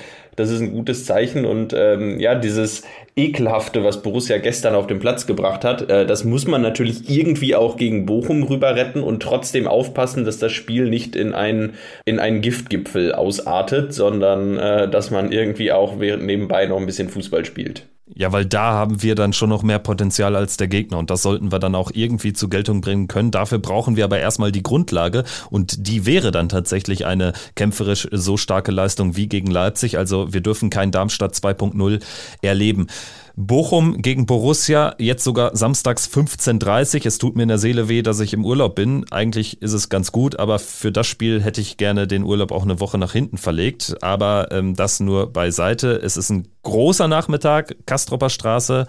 Das ist ein gutes Zeichen und ähm, ja, dieses Ekelhafte, was Borussia gestern auf den Platz gebracht hat, äh, das muss man natürlich irgendwie auch gegen Bochum rüber retten und trotzdem aufpassen, dass das Spiel nicht in einen, in einen Giftgipfel ausartet, sondern äh, dass man irgendwie auch nebenbei noch ein bisschen Fußball spielt. Ja, weil da haben wir dann schon noch mehr Potenzial als der Gegner und das sollten wir dann auch irgendwie zur Geltung bringen können. Dafür brauchen wir aber erstmal die Grundlage und die wäre dann tatsächlich eine kämpferisch so starke Leistung wie gegen Leipzig. Also wir dürfen kein Darmstadt 2.0 erleben. Bochum gegen Borussia, jetzt sogar samstags 15.30 Es tut mir in der Seele weh, dass ich im Urlaub bin. Eigentlich ist es ganz gut, aber für das Spiel hätte ich gerne den Urlaub auch eine Woche nach hinten verlegt. Aber ähm, das nur beiseite. Es ist ein großer Nachmittag, Kastropper Straße.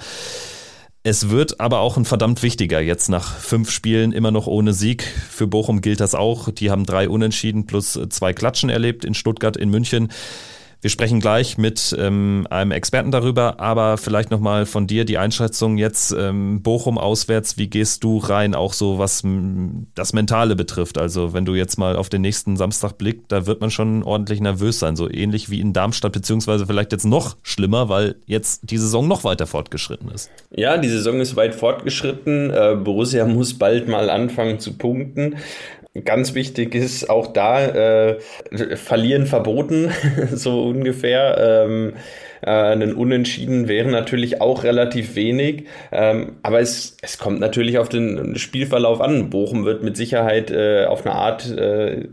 Es wird aber auch ein verdammt wichtiger, jetzt nach fünf Spielen immer noch ohne Sieg. Für Bochum gilt das auch. Die haben drei Unentschieden plus zwei Klatschen erlebt in Stuttgart, in München. Wir sprechen gleich mit ähm, einem Experten darüber, aber vielleicht nochmal von dir die Einschätzung jetzt ähm, Bochum auswärts. Wie gehst du rein, auch so was das Mentale betrifft? Also wenn du jetzt mal auf den nächsten Samstag blickst, da wird man schon ordentlich nervös sein, so ähnlich wie in Darmstadt, beziehungsweise vielleicht jetzt noch schlimmer, weil jetzt die Saison noch weiter fortgeschritten ist. Ja, die Saison ist weit fortgeschritten. Äh, Borussia muss bald mal anfangen zu punkten. Ganz wichtig ist auch da, äh, verlieren verboten, so ungefähr. Ähm, äh, einen Unentschieden wäre natürlich auch relativ wenig. Ähm, aber es, es kommt natürlich auf den Spielverlauf an. Bochum wird mit Sicherheit äh, auf eine Art äh,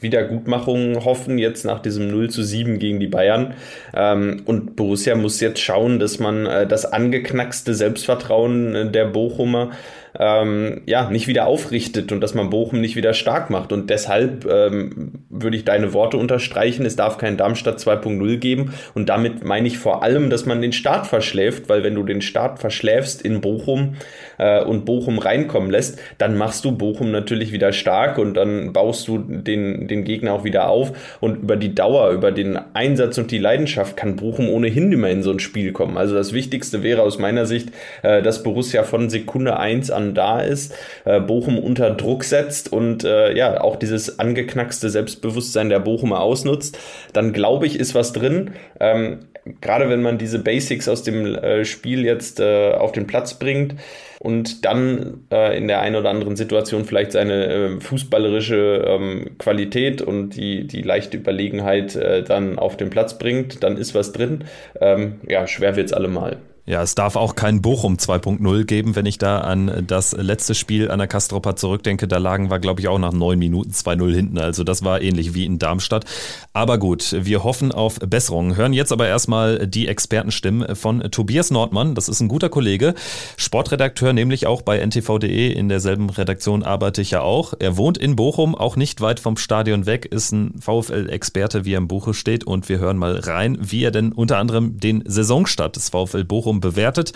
Wiedergutmachung hoffen, jetzt nach diesem 0 zu 7 gegen die Bayern. Ähm, und Borussia muss jetzt schauen, dass man äh, das angeknackste Selbstvertrauen der Bochumer ähm, ja, nicht wieder aufrichtet und dass man Bochum nicht wieder stark macht. Und deshalb ähm, würde ich deine Worte unterstreichen, es darf kein Darmstadt 2.0 geben. Und damit meine ich vor allem, dass man den Start verschläft, weil wenn du den Start verschläfst in Bochum äh, und Bochum reinkommen lässt, dann machst du Bochum natürlich wieder stark und dann baust du den, den Gegner auch wieder auf. Und über die Dauer, über den Einsatz und die Leidenschaft kann Bochum ohnehin immer in so ein Spiel kommen. Also das Wichtigste wäre aus meiner Sicht, äh, dass Borussia von Sekunde 1 an da ist, äh, Bochum unter Druck setzt und äh, ja, auch dieses angeknackste Selbstbewusstsein der Bochumer ausnutzt, dann glaube ich, ist was drin. Ähm, Gerade wenn man diese Basics aus dem äh, Spiel jetzt äh, auf den Platz bringt und dann äh, in der einen oder anderen Situation vielleicht seine äh, fußballerische ähm, Qualität und die, die leichte Überlegenheit äh, dann auf den Platz bringt, dann ist was drin. Ähm, ja, schwer wird es allemal. Ja, es darf auch kein Bochum 2.0 geben, wenn ich da an das letzte Spiel an der Kastropper zurückdenke. Da lagen wir, glaube ich, auch nach neun Minuten 2-0 hinten. Also das war ähnlich wie in Darmstadt. Aber gut, wir hoffen auf Besserungen. Hören jetzt aber erstmal die Expertenstimmen von Tobias Nordmann. Das ist ein guter Kollege, Sportredakteur, nämlich auch bei ntv.de. In derselben Redaktion arbeite ich ja auch. Er wohnt in Bochum, auch nicht weit vom Stadion weg, ist ein VfL-Experte, wie er im Buche steht. Und wir hören mal rein, wie er denn unter anderem den Saisonstart des VfL Bochum Bochum bewertet.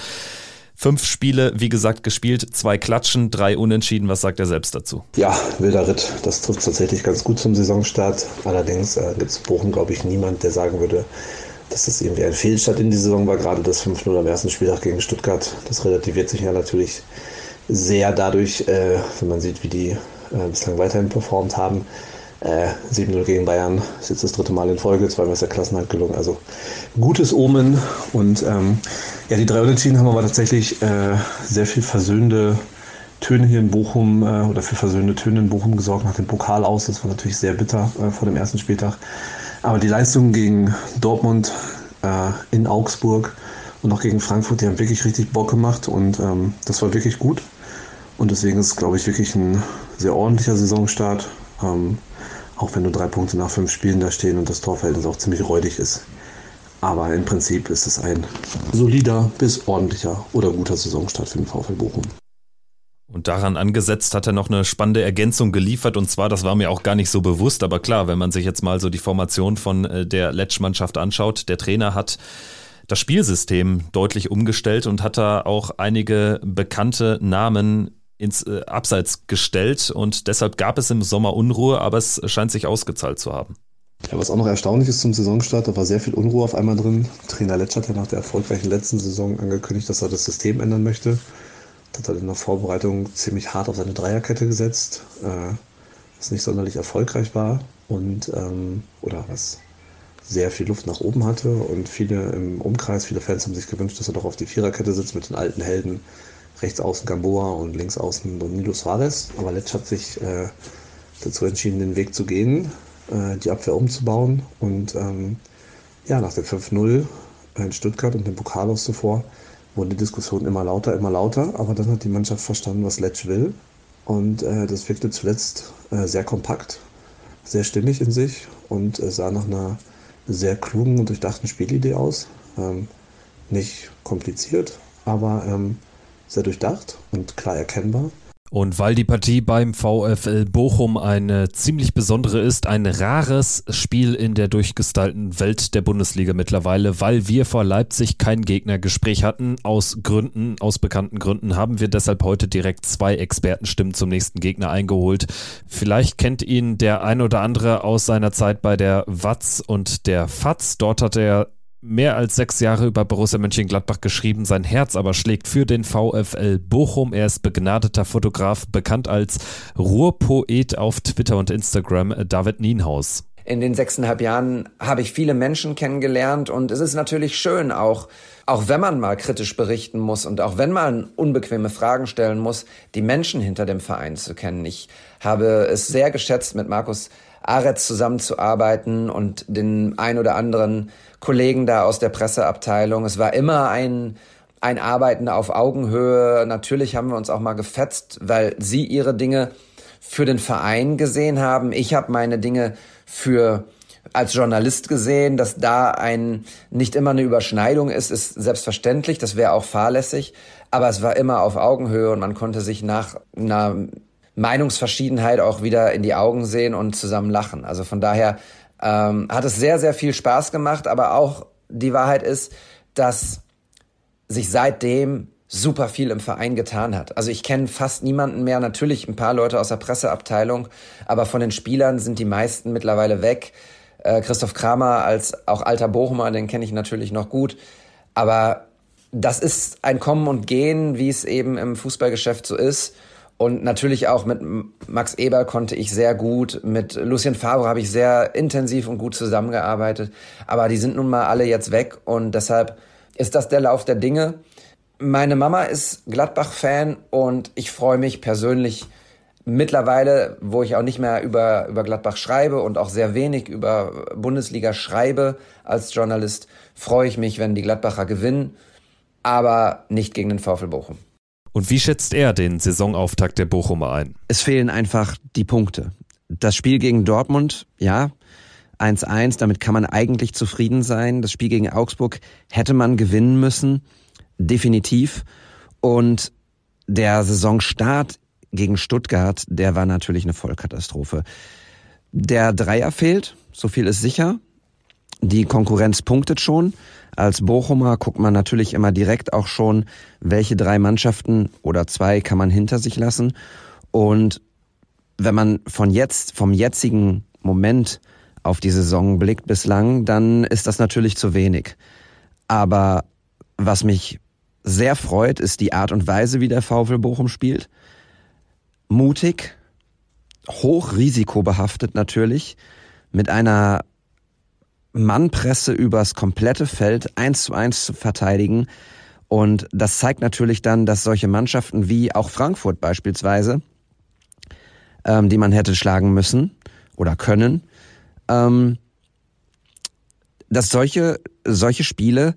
Fünf Spiele, wie gesagt, gespielt, zwei Klatschen, drei Unentschieden. Was sagt er selbst dazu? Ja, wilder Ritt. Das trifft tatsächlich ganz gut zum Saisonstart. Allerdings äh, gibt es Bochum, glaube ich, niemand, der sagen würde, dass das irgendwie ein Fehlstart in die Saison war. Gerade das 5-0 am ersten Spieltag gegen Stuttgart. Das relativiert sich ja natürlich sehr dadurch, äh, wenn man sieht, wie die äh, bislang weiterhin performt haben. Äh, 7-0 gegen Bayern ist jetzt das dritte Mal in Folge, zweimal ist der Klassenhalt gelungen. Also gutes Omen. Und ähm, ja, die drei Unentschieden haben aber tatsächlich äh, sehr viel versöhnende Töne hier in Bochum äh, oder für versöhnende Töne in Bochum gesorgt nach dem Pokal aus. Das war natürlich sehr bitter äh, vor dem ersten Spieltag. Aber die Leistungen gegen Dortmund äh, in Augsburg und auch gegen Frankfurt, die haben wirklich richtig Bock gemacht und ähm, das war wirklich gut. Und deswegen ist es, glaube ich, wirklich ein sehr ordentlicher Saisonstart. Ähm, auch wenn nur drei Punkte nach fünf Spielen da stehen und das Torverhältnis auch ziemlich räudig ist. Aber im Prinzip ist es ein solider bis ordentlicher oder guter Saisonstart für den VfL Bochum. Und daran angesetzt hat er noch eine spannende Ergänzung geliefert. Und zwar, das war mir auch gar nicht so bewusst, aber klar, wenn man sich jetzt mal so die Formation von äh, der Letsch-Mannschaft anschaut, der Trainer hat das Spielsystem deutlich umgestellt und hat da auch einige bekannte Namen ins äh, Abseits gestellt und deshalb gab es im Sommer Unruhe, aber es scheint sich ausgezahlt zu haben. Ja, was auch noch erstaunlich ist zum Saisonstart, da war sehr viel Unruhe auf einmal drin. Trainer Letsch hat ja nach der erfolgreichen letzten Saison angekündigt, dass er das System ändern möchte. Hat er in der Vorbereitung ziemlich hart auf seine Dreierkette gesetzt, äh, was nicht sonderlich erfolgreich war und ähm, oder was sehr viel Luft nach oben hatte und viele im Umkreis, viele Fans haben sich gewünscht, dass er doch auf die Viererkette sitzt mit den alten Helden rechts außen Gamboa und links außen Danilo Suarez. Aber Letsch hat sich äh, dazu entschieden, den Weg zu gehen, äh, die Abwehr umzubauen. Und ähm, ja, nach dem 5-0 äh, in Stuttgart und dem Pokal aus zuvor wurde die Diskussion immer lauter, immer lauter. Aber dann hat die Mannschaft verstanden, was Letsch will. Und äh, das wirkte zuletzt äh, sehr kompakt, sehr stimmig in sich und äh, sah nach einer sehr klugen und durchdachten Spielidee aus. Ähm, nicht kompliziert, aber ähm, sehr durchdacht und klar erkennbar. Und weil die Partie beim VfL Bochum eine ziemlich besondere ist, ein rares Spiel in der durchgestylten Welt der Bundesliga mittlerweile, weil wir vor Leipzig kein Gegnergespräch hatten, aus Gründen, aus bekannten Gründen, haben wir deshalb heute direkt zwei Expertenstimmen zum nächsten Gegner eingeholt. Vielleicht kennt ihn der ein oder andere aus seiner Zeit bei der Watz und der Fatz. Dort hat er mehr als sechs Jahre über Borussia Mönchengladbach geschrieben, sein Herz aber schlägt für den VfL Bochum. Er ist begnadeter Fotograf, bekannt als Ruhrpoet auf Twitter und Instagram, David Nienhaus. In den sechseinhalb Jahren habe ich viele Menschen kennengelernt und es ist natürlich schön, auch, auch wenn man mal kritisch berichten muss und auch wenn man unbequeme Fragen stellen muss, die Menschen hinter dem Verein zu kennen. Ich habe es sehr geschätzt, mit Markus Aretz zusammenzuarbeiten und den ein oder anderen Kollegen da aus der Presseabteilung. Es war immer ein, ein Arbeiten auf Augenhöhe. Natürlich haben wir uns auch mal gefetzt, weil sie ihre Dinge für den Verein gesehen haben. Ich habe meine Dinge für als Journalist gesehen, dass da ein nicht immer eine Überschneidung ist, ist selbstverständlich. Das wäre auch fahrlässig. Aber es war immer auf Augenhöhe und man konnte sich nach einer Meinungsverschiedenheit auch wieder in die Augen sehen und zusammen lachen. Also von daher ähm, hat es sehr, sehr viel Spaß gemacht, aber auch die Wahrheit ist, dass sich seitdem super viel im Verein getan hat. Also ich kenne fast niemanden mehr, natürlich ein paar Leute aus der Presseabteilung, aber von den Spielern sind die meisten mittlerweile weg. Äh, Christoph Kramer als auch alter Bochumer, den kenne ich natürlich noch gut, aber das ist ein Kommen und Gehen, wie es eben im Fußballgeschäft so ist. Und natürlich auch mit Max Eber konnte ich sehr gut, mit Lucien Favre habe ich sehr intensiv und gut zusammengearbeitet. Aber die sind nun mal alle jetzt weg und deshalb ist das der Lauf der Dinge. Meine Mama ist Gladbach-Fan und ich freue mich persönlich mittlerweile, wo ich auch nicht mehr über, über Gladbach schreibe und auch sehr wenig über Bundesliga schreibe als Journalist, freue ich mich, wenn die Gladbacher gewinnen, aber nicht gegen den VfL Bochum. Und wie schätzt er den Saisonauftakt der Bochumer ein? Es fehlen einfach die Punkte. Das Spiel gegen Dortmund, ja, 1-1, damit kann man eigentlich zufrieden sein. Das Spiel gegen Augsburg hätte man gewinnen müssen, definitiv. Und der Saisonstart gegen Stuttgart, der war natürlich eine Vollkatastrophe. Der Dreier fehlt, so viel ist sicher. Die Konkurrenz punktet schon. Als Bochumer guckt man natürlich immer direkt auch schon, welche drei Mannschaften oder zwei kann man hinter sich lassen. Und wenn man von jetzt, vom jetzigen Moment auf die Saison blickt bislang, dann ist das natürlich zu wenig. Aber was mich sehr freut, ist die Art und Weise, wie der VfL Bochum spielt. Mutig, hochrisikobehaftet natürlich, mit einer Mannpresse übers komplette Feld eins zu eins zu verteidigen. Und das zeigt natürlich dann, dass solche Mannschaften wie auch Frankfurt beispielsweise, ähm, die man hätte schlagen müssen oder können, ähm, dass solche, solche Spiele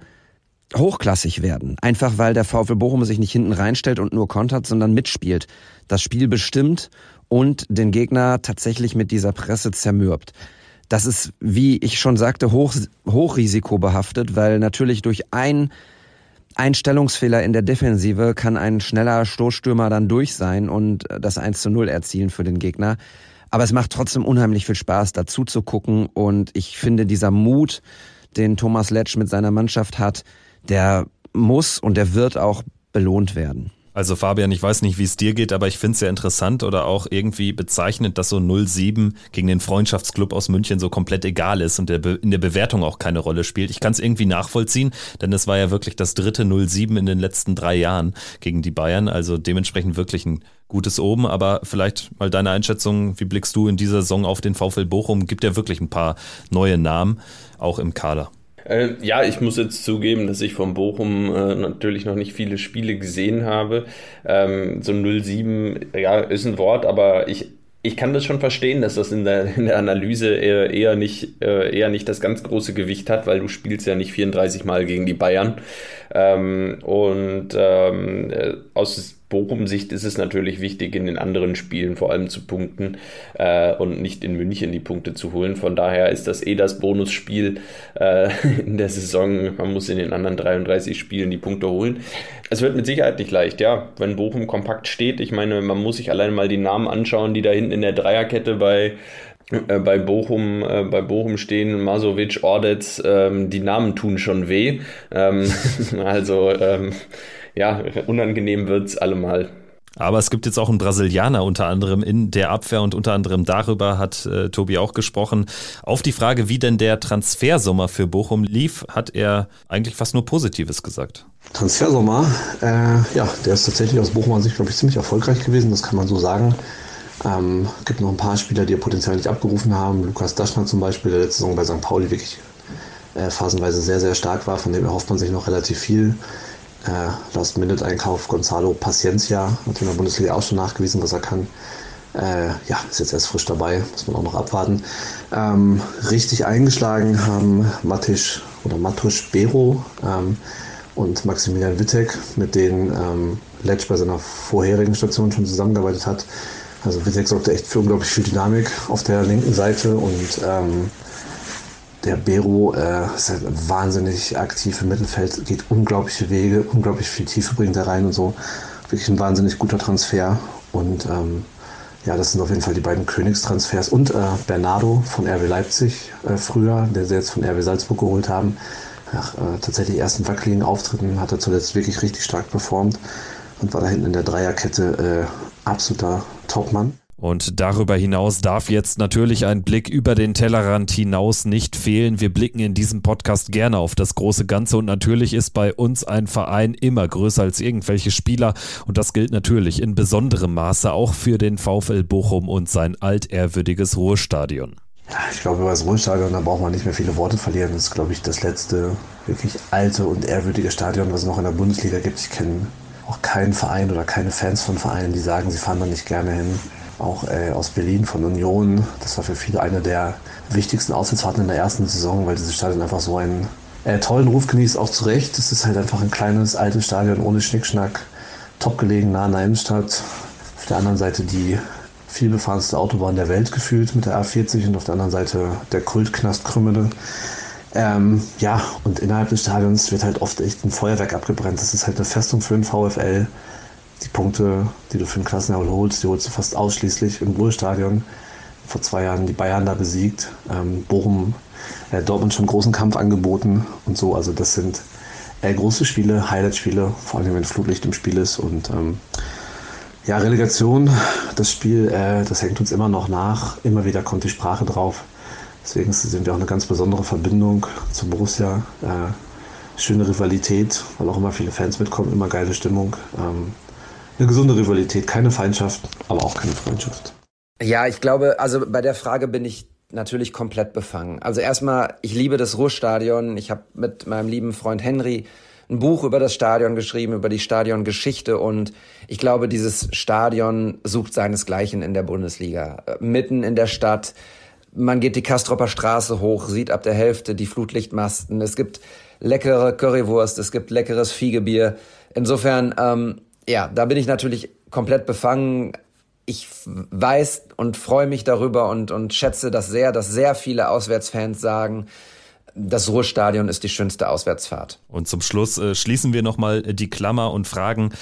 hochklassig werden. Einfach weil der VfL Bochum sich nicht hinten reinstellt und nur kontert, sondern mitspielt. Das Spiel bestimmt und den Gegner tatsächlich mit dieser Presse zermürbt das ist, wie ich schon sagte, hoch, hochrisikobehaftet, weil natürlich durch ein Einstellungsfehler in der Defensive kann ein schneller Stoßstürmer dann durch sein und das 1 zu 0 erzielen für den Gegner. Aber es macht trotzdem unheimlich viel Spaß, dazu zu gucken. Und ich finde, dieser Mut, den Thomas Letsch mit seiner Mannschaft hat, der muss und der wird auch belohnt werden. Also Fabian, ich weiß nicht, wie es dir geht, aber ich finde es sehr interessant oder auch irgendwie bezeichnend, dass so 07 gegen den Freundschaftsclub aus München so komplett egal ist und der in der Bewertung auch keine Rolle spielt. Ich kann es irgendwie nachvollziehen, denn es war ja wirklich das dritte 07 in den letzten drei Jahren gegen die Bayern, also dementsprechend wirklich ein gutes Oben, aber vielleicht mal deine Einschätzung, wie blickst du in dieser Saison auf den VfL Bochum? Gibt ja wirklich ein paar neue Namen, auch im Kader. Äh, ja, ich muss jetzt zugeben, dass ich von Bochum äh, natürlich noch nicht viele Spiele gesehen habe. Ähm, so 07, ja, ist ein Wort, aber ich ich kann das schon verstehen, dass das in der, in der Analyse eher, eher, nicht, äh, eher nicht das ganz große Gewicht hat, weil du spielst ja nicht 34 Mal gegen die Bayern. Ähm, und ähm, äh, aus Bochum-Sicht ist es natürlich wichtig, in den anderen Spielen vor allem zu punkten äh, und nicht in München die Punkte zu holen. Von daher ist das eh das Bonusspiel äh, in der Saison. Man muss in den anderen 33 Spielen die Punkte holen. Es wird mit Sicherheit nicht leicht, ja, wenn Bochum kompakt steht. Ich meine, man muss sich allein mal die Namen anschauen, die da hinten in der Dreierkette bei äh, bei Bochum, äh, bei Bochum stehen Masovic, Ordetz, ähm, die Namen tun schon weh. Ähm, also ähm, ja, unangenehm wird es allemal. Aber es gibt jetzt auch einen Brasilianer unter anderem in der Abwehr und unter anderem darüber hat äh, Tobi auch gesprochen. Auf die Frage, wie denn der Transfersommer für Bochum lief, hat er eigentlich fast nur Positives gesagt. Transfersommer, äh, ja, der ist tatsächlich aus Bochum an sich, glaube ich, ziemlich erfolgreich gewesen, das kann man so sagen. Ähm, gibt noch ein paar Spieler, die ihr Potenzial nicht abgerufen haben. Lukas Daschner zum Beispiel, der letzte Saison bei St. Pauli wirklich äh, phasenweise sehr, sehr stark war, von dem erhofft man sich noch relativ viel. Äh, Last-Minute-Einkauf Gonzalo Paciencia, hat in der Bundesliga auch schon nachgewiesen, was er kann. Äh, ja, ist jetzt erst frisch dabei, muss man auch noch abwarten. Ähm, richtig eingeschlagen haben Matisch oder Matusz Bero ähm, und Maximilian Wittek, mit denen ähm, Letsch bei seiner vorherigen Station schon zusammengearbeitet hat. Also Wittek sorgte echt für unglaublich viel Dynamik auf der linken Seite und ähm, der Bero äh, ist halt wahnsinnig aktiv im Mittelfeld, geht unglaubliche Wege, unglaublich viel Tiefe bringt er rein und so. Wirklich ein wahnsinnig guter Transfer. Und ähm, ja, das sind auf jeden Fall die beiden Königstransfers. Und äh, Bernardo von RW Leipzig äh, früher, der sie jetzt von RW Salzburg geholt haben. Nach äh, tatsächlich ersten wackeligen Auftritten hat er zuletzt wirklich richtig stark performt und war da hinten in der Dreierkette äh, absoluter Topmann. Und darüber hinaus darf jetzt natürlich ein Blick über den Tellerrand hinaus nicht fehlen. Wir blicken in diesem Podcast gerne auf das große Ganze und natürlich ist bei uns ein Verein immer größer als irgendwelche Spieler und das gilt natürlich in besonderem Maße auch für den VfL Bochum und sein altehrwürdiges Ruhrstadion. Ja, ich glaube, über das Ruhrstadion, da braucht man nicht mehr viele Worte verlieren. Das ist, glaube ich, das letzte wirklich alte und ehrwürdige Stadion, was es noch in der Bundesliga gibt. Ich kenne auch keinen Verein oder keine Fans von Vereinen, die sagen, sie fahren da nicht gerne hin auch äh, aus Berlin von Union. Das war für viele eine der wichtigsten Auswärtsfahrten in der ersten Saison, weil dieses Stadion einfach so einen äh, tollen Ruf genießt, auch zu Recht. Es ist halt einfach ein kleines, altes Stadion ohne Schnickschnack, top gelegen, nah an der Innenstadt. Auf der anderen Seite die vielbefahrenste Autobahn der Welt gefühlt mit der A40 und auf der anderen Seite der Kultknast Krümmede. Ähm, ja, und innerhalb des Stadions wird halt oft echt ein Feuerwerk abgebrannt. Das ist halt eine Festung für den VfL die Punkte, die du für den Klassenerhalt holst, die holst du fast ausschließlich im Ruhrstadion. Vor zwei Jahren die Bayern da besiegt, ähm, Bochum, äh, Dortmund schon großen Kampf angeboten und so. Also das sind äh, große Spiele, Highlight-Spiele, vor allem wenn Flutlicht im Spiel ist. Und ähm, ja, Relegation, das Spiel, äh, das hängt uns immer noch nach. Immer wieder kommt die Sprache drauf. Deswegen sind wir auch eine ganz besondere Verbindung zu Borussia. Äh, schöne Rivalität, weil auch immer viele Fans mitkommen, immer geile Stimmung. Ähm, eine gesunde Rivalität, keine Feindschaft, aber auch keine Freundschaft. Ja, ich glaube, also bei der Frage bin ich natürlich komplett befangen. Also erstmal, ich liebe das Ruhrstadion. Ich habe mit meinem lieben Freund Henry ein Buch über das Stadion geschrieben, über die Stadiongeschichte und ich glaube, dieses Stadion sucht seinesgleichen in der Bundesliga. Mitten in der Stadt. Man geht die Kastropper Straße hoch, sieht ab der Hälfte die Flutlichtmasten. Es gibt leckere Currywurst, es gibt leckeres Fiegebier. Insofern, ähm, ja, da bin ich natürlich komplett befangen. Ich weiß und freue mich darüber und, und schätze das sehr, dass sehr viele Auswärtsfans sagen, das Ruhrstadion ist die schönste Auswärtsfahrt. Und zum Schluss äh, schließen wir nochmal die Klammer und fragen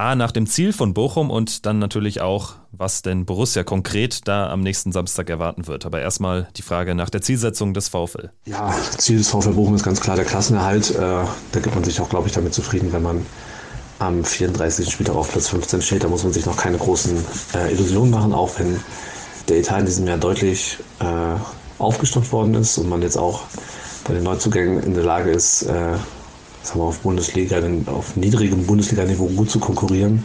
A nach dem Ziel von Bochum und dann natürlich auch, was denn Borussia konkret da am nächsten Samstag erwarten wird. Aber erstmal die Frage nach der Zielsetzung des VfL. Ja, Ziel des VfL Bochum ist ganz klar der Klassenerhalt. Äh, da gibt man sich auch, glaube ich, damit zufrieden, wenn man am 34. Spieltag auf Platz 15 steht. Da muss man sich noch keine großen äh, Illusionen machen, auch wenn der Etat in diesem Jahr deutlich äh, aufgestockt worden ist und man jetzt auch bei den Neuzugängen in der Lage ist, äh, wir, auf Bundesliga, auf niedrigem Bundesliga-Niveau gut zu konkurrieren.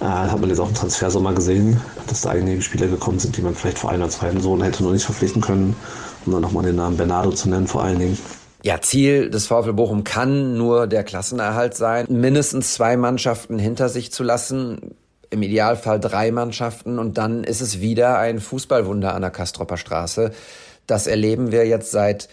Äh, hat man jetzt auch im Transfersommer gesehen, dass da einige Spieler gekommen sind, die man vielleicht vor ein oder zwei Jahren hätte noch nicht verpflichten können, um dann nochmal den Namen Bernardo zu nennen vor allen Dingen. Ja, Ziel des VfL Bochum kann nur der Klassenerhalt sein. Mindestens zwei Mannschaften hinter sich zu lassen. im Idealfall drei Mannschaften und dann ist es wieder ein Fußballwunder an der Kastropper Straße. Das erleben wir jetzt seit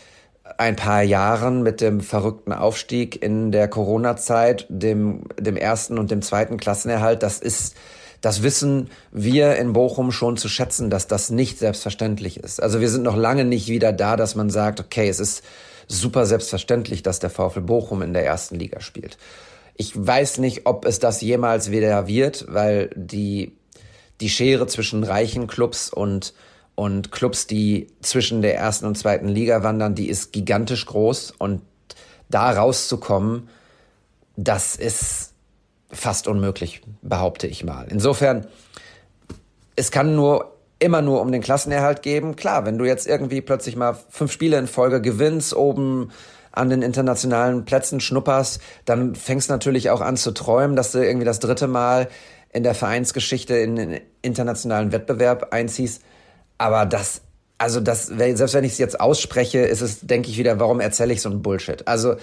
ein paar Jahren mit dem verrückten Aufstieg in der Corona-Zeit, dem, dem ersten und dem zweiten Klassenerhalt. Das ist, das wissen wir in Bochum schon zu schätzen, dass das nicht selbstverständlich ist. Also wir sind noch lange nicht wieder da, dass man sagt, okay, es ist super selbstverständlich, dass der VfL Bochum in der ersten Liga spielt. Ich weiß nicht, ob es das jemals wieder wird, weil die, die Schere zwischen reichen Clubs und, und Clubs, die zwischen der ersten und zweiten Liga wandern, die ist gigantisch groß und da rauszukommen, das ist fast unmöglich, behaupte ich mal. Insofern, es kann nur immer nur um den Klassenerhalt geben. Klar, wenn du jetzt irgendwie plötzlich mal fünf Spiele in Folge gewinnst, oben an den internationalen Plätzen schnupperst, dann fängst natürlich auch an zu träumen, dass du irgendwie das dritte Mal in der Vereinsgeschichte in den internationalen Wettbewerb einziehst. Aber das, also das, selbst wenn ich es jetzt ausspreche, ist es, denke ich wieder, warum erzähle ich so einen Bullshit? Also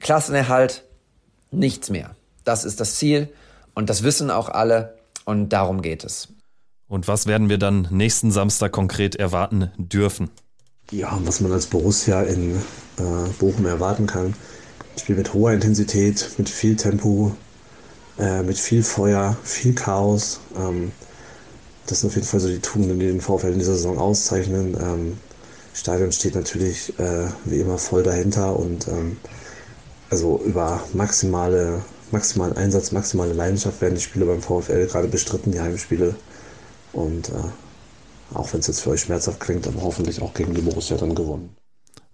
Klassenerhalt, nichts mehr. Das ist das Ziel und das wissen auch alle und darum geht es. Und was werden wir dann nächsten Samstag konkret erwarten dürfen? Ja, was man als Borussia in äh, Bochum erwarten kann. Ein Spiel mit hoher Intensität, mit viel Tempo, äh, mit viel Feuer, viel Chaos. Ähm, das sind auf jeden Fall so die Tugenden, die den VfL in dieser Saison auszeichnen. Ähm, Stadion steht natürlich äh, wie immer voll dahinter und ähm, also über maximale, maximalen Einsatz, maximale Leidenschaft werden die Spiele beim VfL gerade bestritten, die Heimspiele. Und äh, auch wenn es jetzt für euch schmerzhaft klingt, aber hoffentlich auch gegen die Borussia dann gewonnen.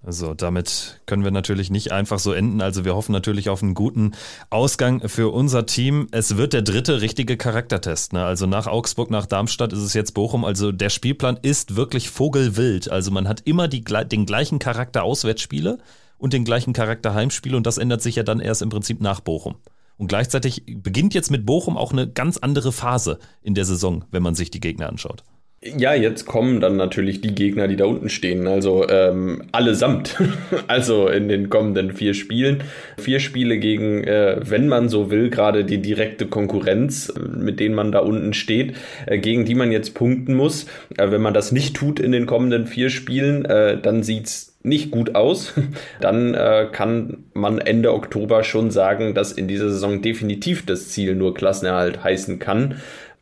Also damit können wir natürlich nicht einfach so enden. Also wir hoffen natürlich auf einen guten Ausgang für unser Team. Es wird der dritte richtige Charaktertest. Ne? Also nach Augsburg, nach Darmstadt ist es jetzt Bochum. Also der Spielplan ist wirklich vogelwild. Also man hat immer die, den gleichen Charakter Auswärtsspiele und den gleichen Charakter Heimspiele und das ändert sich ja dann erst im Prinzip nach Bochum. Und gleichzeitig beginnt jetzt mit Bochum auch eine ganz andere Phase in der Saison, wenn man sich die Gegner anschaut. Ja, jetzt kommen dann natürlich die Gegner, die da unten stehen. Also ähm, allesamt. also in den kommenden vier Spielen. Vier Spiele gegen, äh, wenn man so will, gerade die direkte Konkurrenz, mit denen man da unten steht, äh, gegen die man jetzt punkten muss. Äh, wenn man das nicht tut in den kommenden vier Spielen, äh, dann sieht's nicht gut aus, dann äh, kann man Ende Oktober schon sagen, dass in dieser Saison definitiv das Ziel nur Klassenerhalt heißen kann.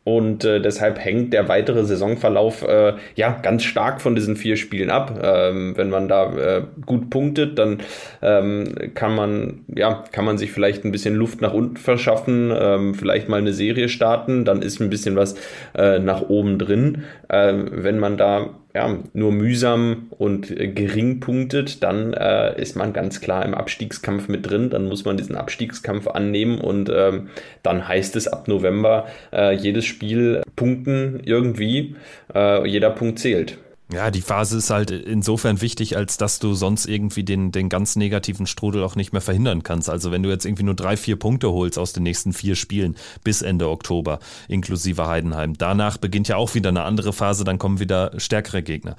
Und äh, deshalb hängt der weitere Saisonverlauf äh, ja ganz stark von diesen vier Spielen ab. Ähm, wenn man da äh, gut punktet, dann ähm, kann man ja kann man sich vielleicht ein bisschen Luft nach unten verschaffen, ähm, vielleicht mal eine Serie starten, dann ist ein bisschen was äh, nach oben drin. Ähm, wenn man da ja, nur mühsam und gering punktet, dann äh, ist man ganz klar im Abstiegskampf mit drin. Dann muss man diesen Abstiegskampf annehmen und ähm, dann heißt es ab November äh, jedes Spiel punkten irgendwie. Äh, jeder Punkt zählt. Ja, die Phase ist halt insofern wichtig, als dass du sonst irgendwie den, den ganz negativen Strudel auch nicht mehr verhindern kannst. Also wenn du jetzt irgendwie nur drei, vier Punkte holst aus den nächsten vier Spielen bis Ende Oktober, inklusive Heidenheim. Danach beginnt ja auch wieder eine andere Phase, dann kommen wieder stärkere Gegner.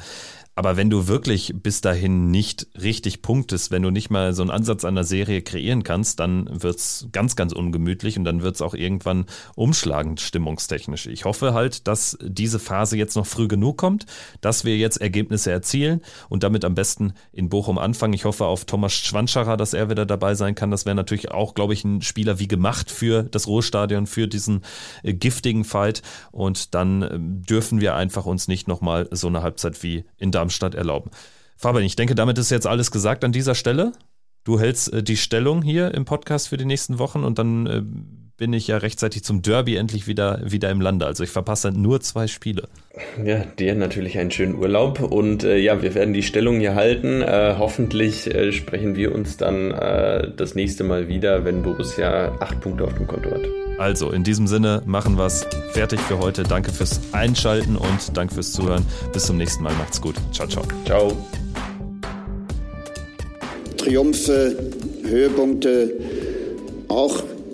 Aber wenn du wirklich bis dahin nicht richtig punktest, wenn du nicht mal so einen Ansatz an der Serie kreieren kannst, dann wird's ganz, ganz ungemütlich und dann wird's auch irgendwann umschlagend stimmungstechnisch. Ich hoffe halt, dass diese Phase jetzt noch früh genug kommt, dass wir jetzt Ergebnisse erzielen und damit am besten in Bochum anfangen. Ich hoffe auf Thomas Schwanschacher, dass er wieder dabei sein kann. Das wäre natürlich auch, glaube ich, ein Spieler wie gemacht für das Ruhestadion, für diesen äh, giftigen Fight. Und dann äh, dürfen wir einfach uns nicht nochmal so eine Halbzeit wie in Darmstadt Darmstadt erlauben. Fabian, ich denke, damit ist jetzt alles gesagt an dieser Stelle. Du hältst äh, die Stellung hier im Podcast für die nächsten Wochen und dann äh, bin ich ja rechtzeitig zum Derby endlich wieder, wieder im Lande. Also ich verpasse nur zwei Spiele. Ja, dir natürlich einen schönen Urlaub und äh, ja, wir werden die Stellung hier halten. Äh, hoffentlich äh, sprechen wir uns dann äh, das nächste Mal wieder, wenn Borussia acht Punkte auf dem Konto hat. Also in diesem Sinne machen wir es fertig für heute. Danke fürs Einschalten und danke fürs Zuhören. Bis zum nächsten Mal. Macht's gut. Ciao, ciao. Ciao. Triumphe, Höhepunkte, auch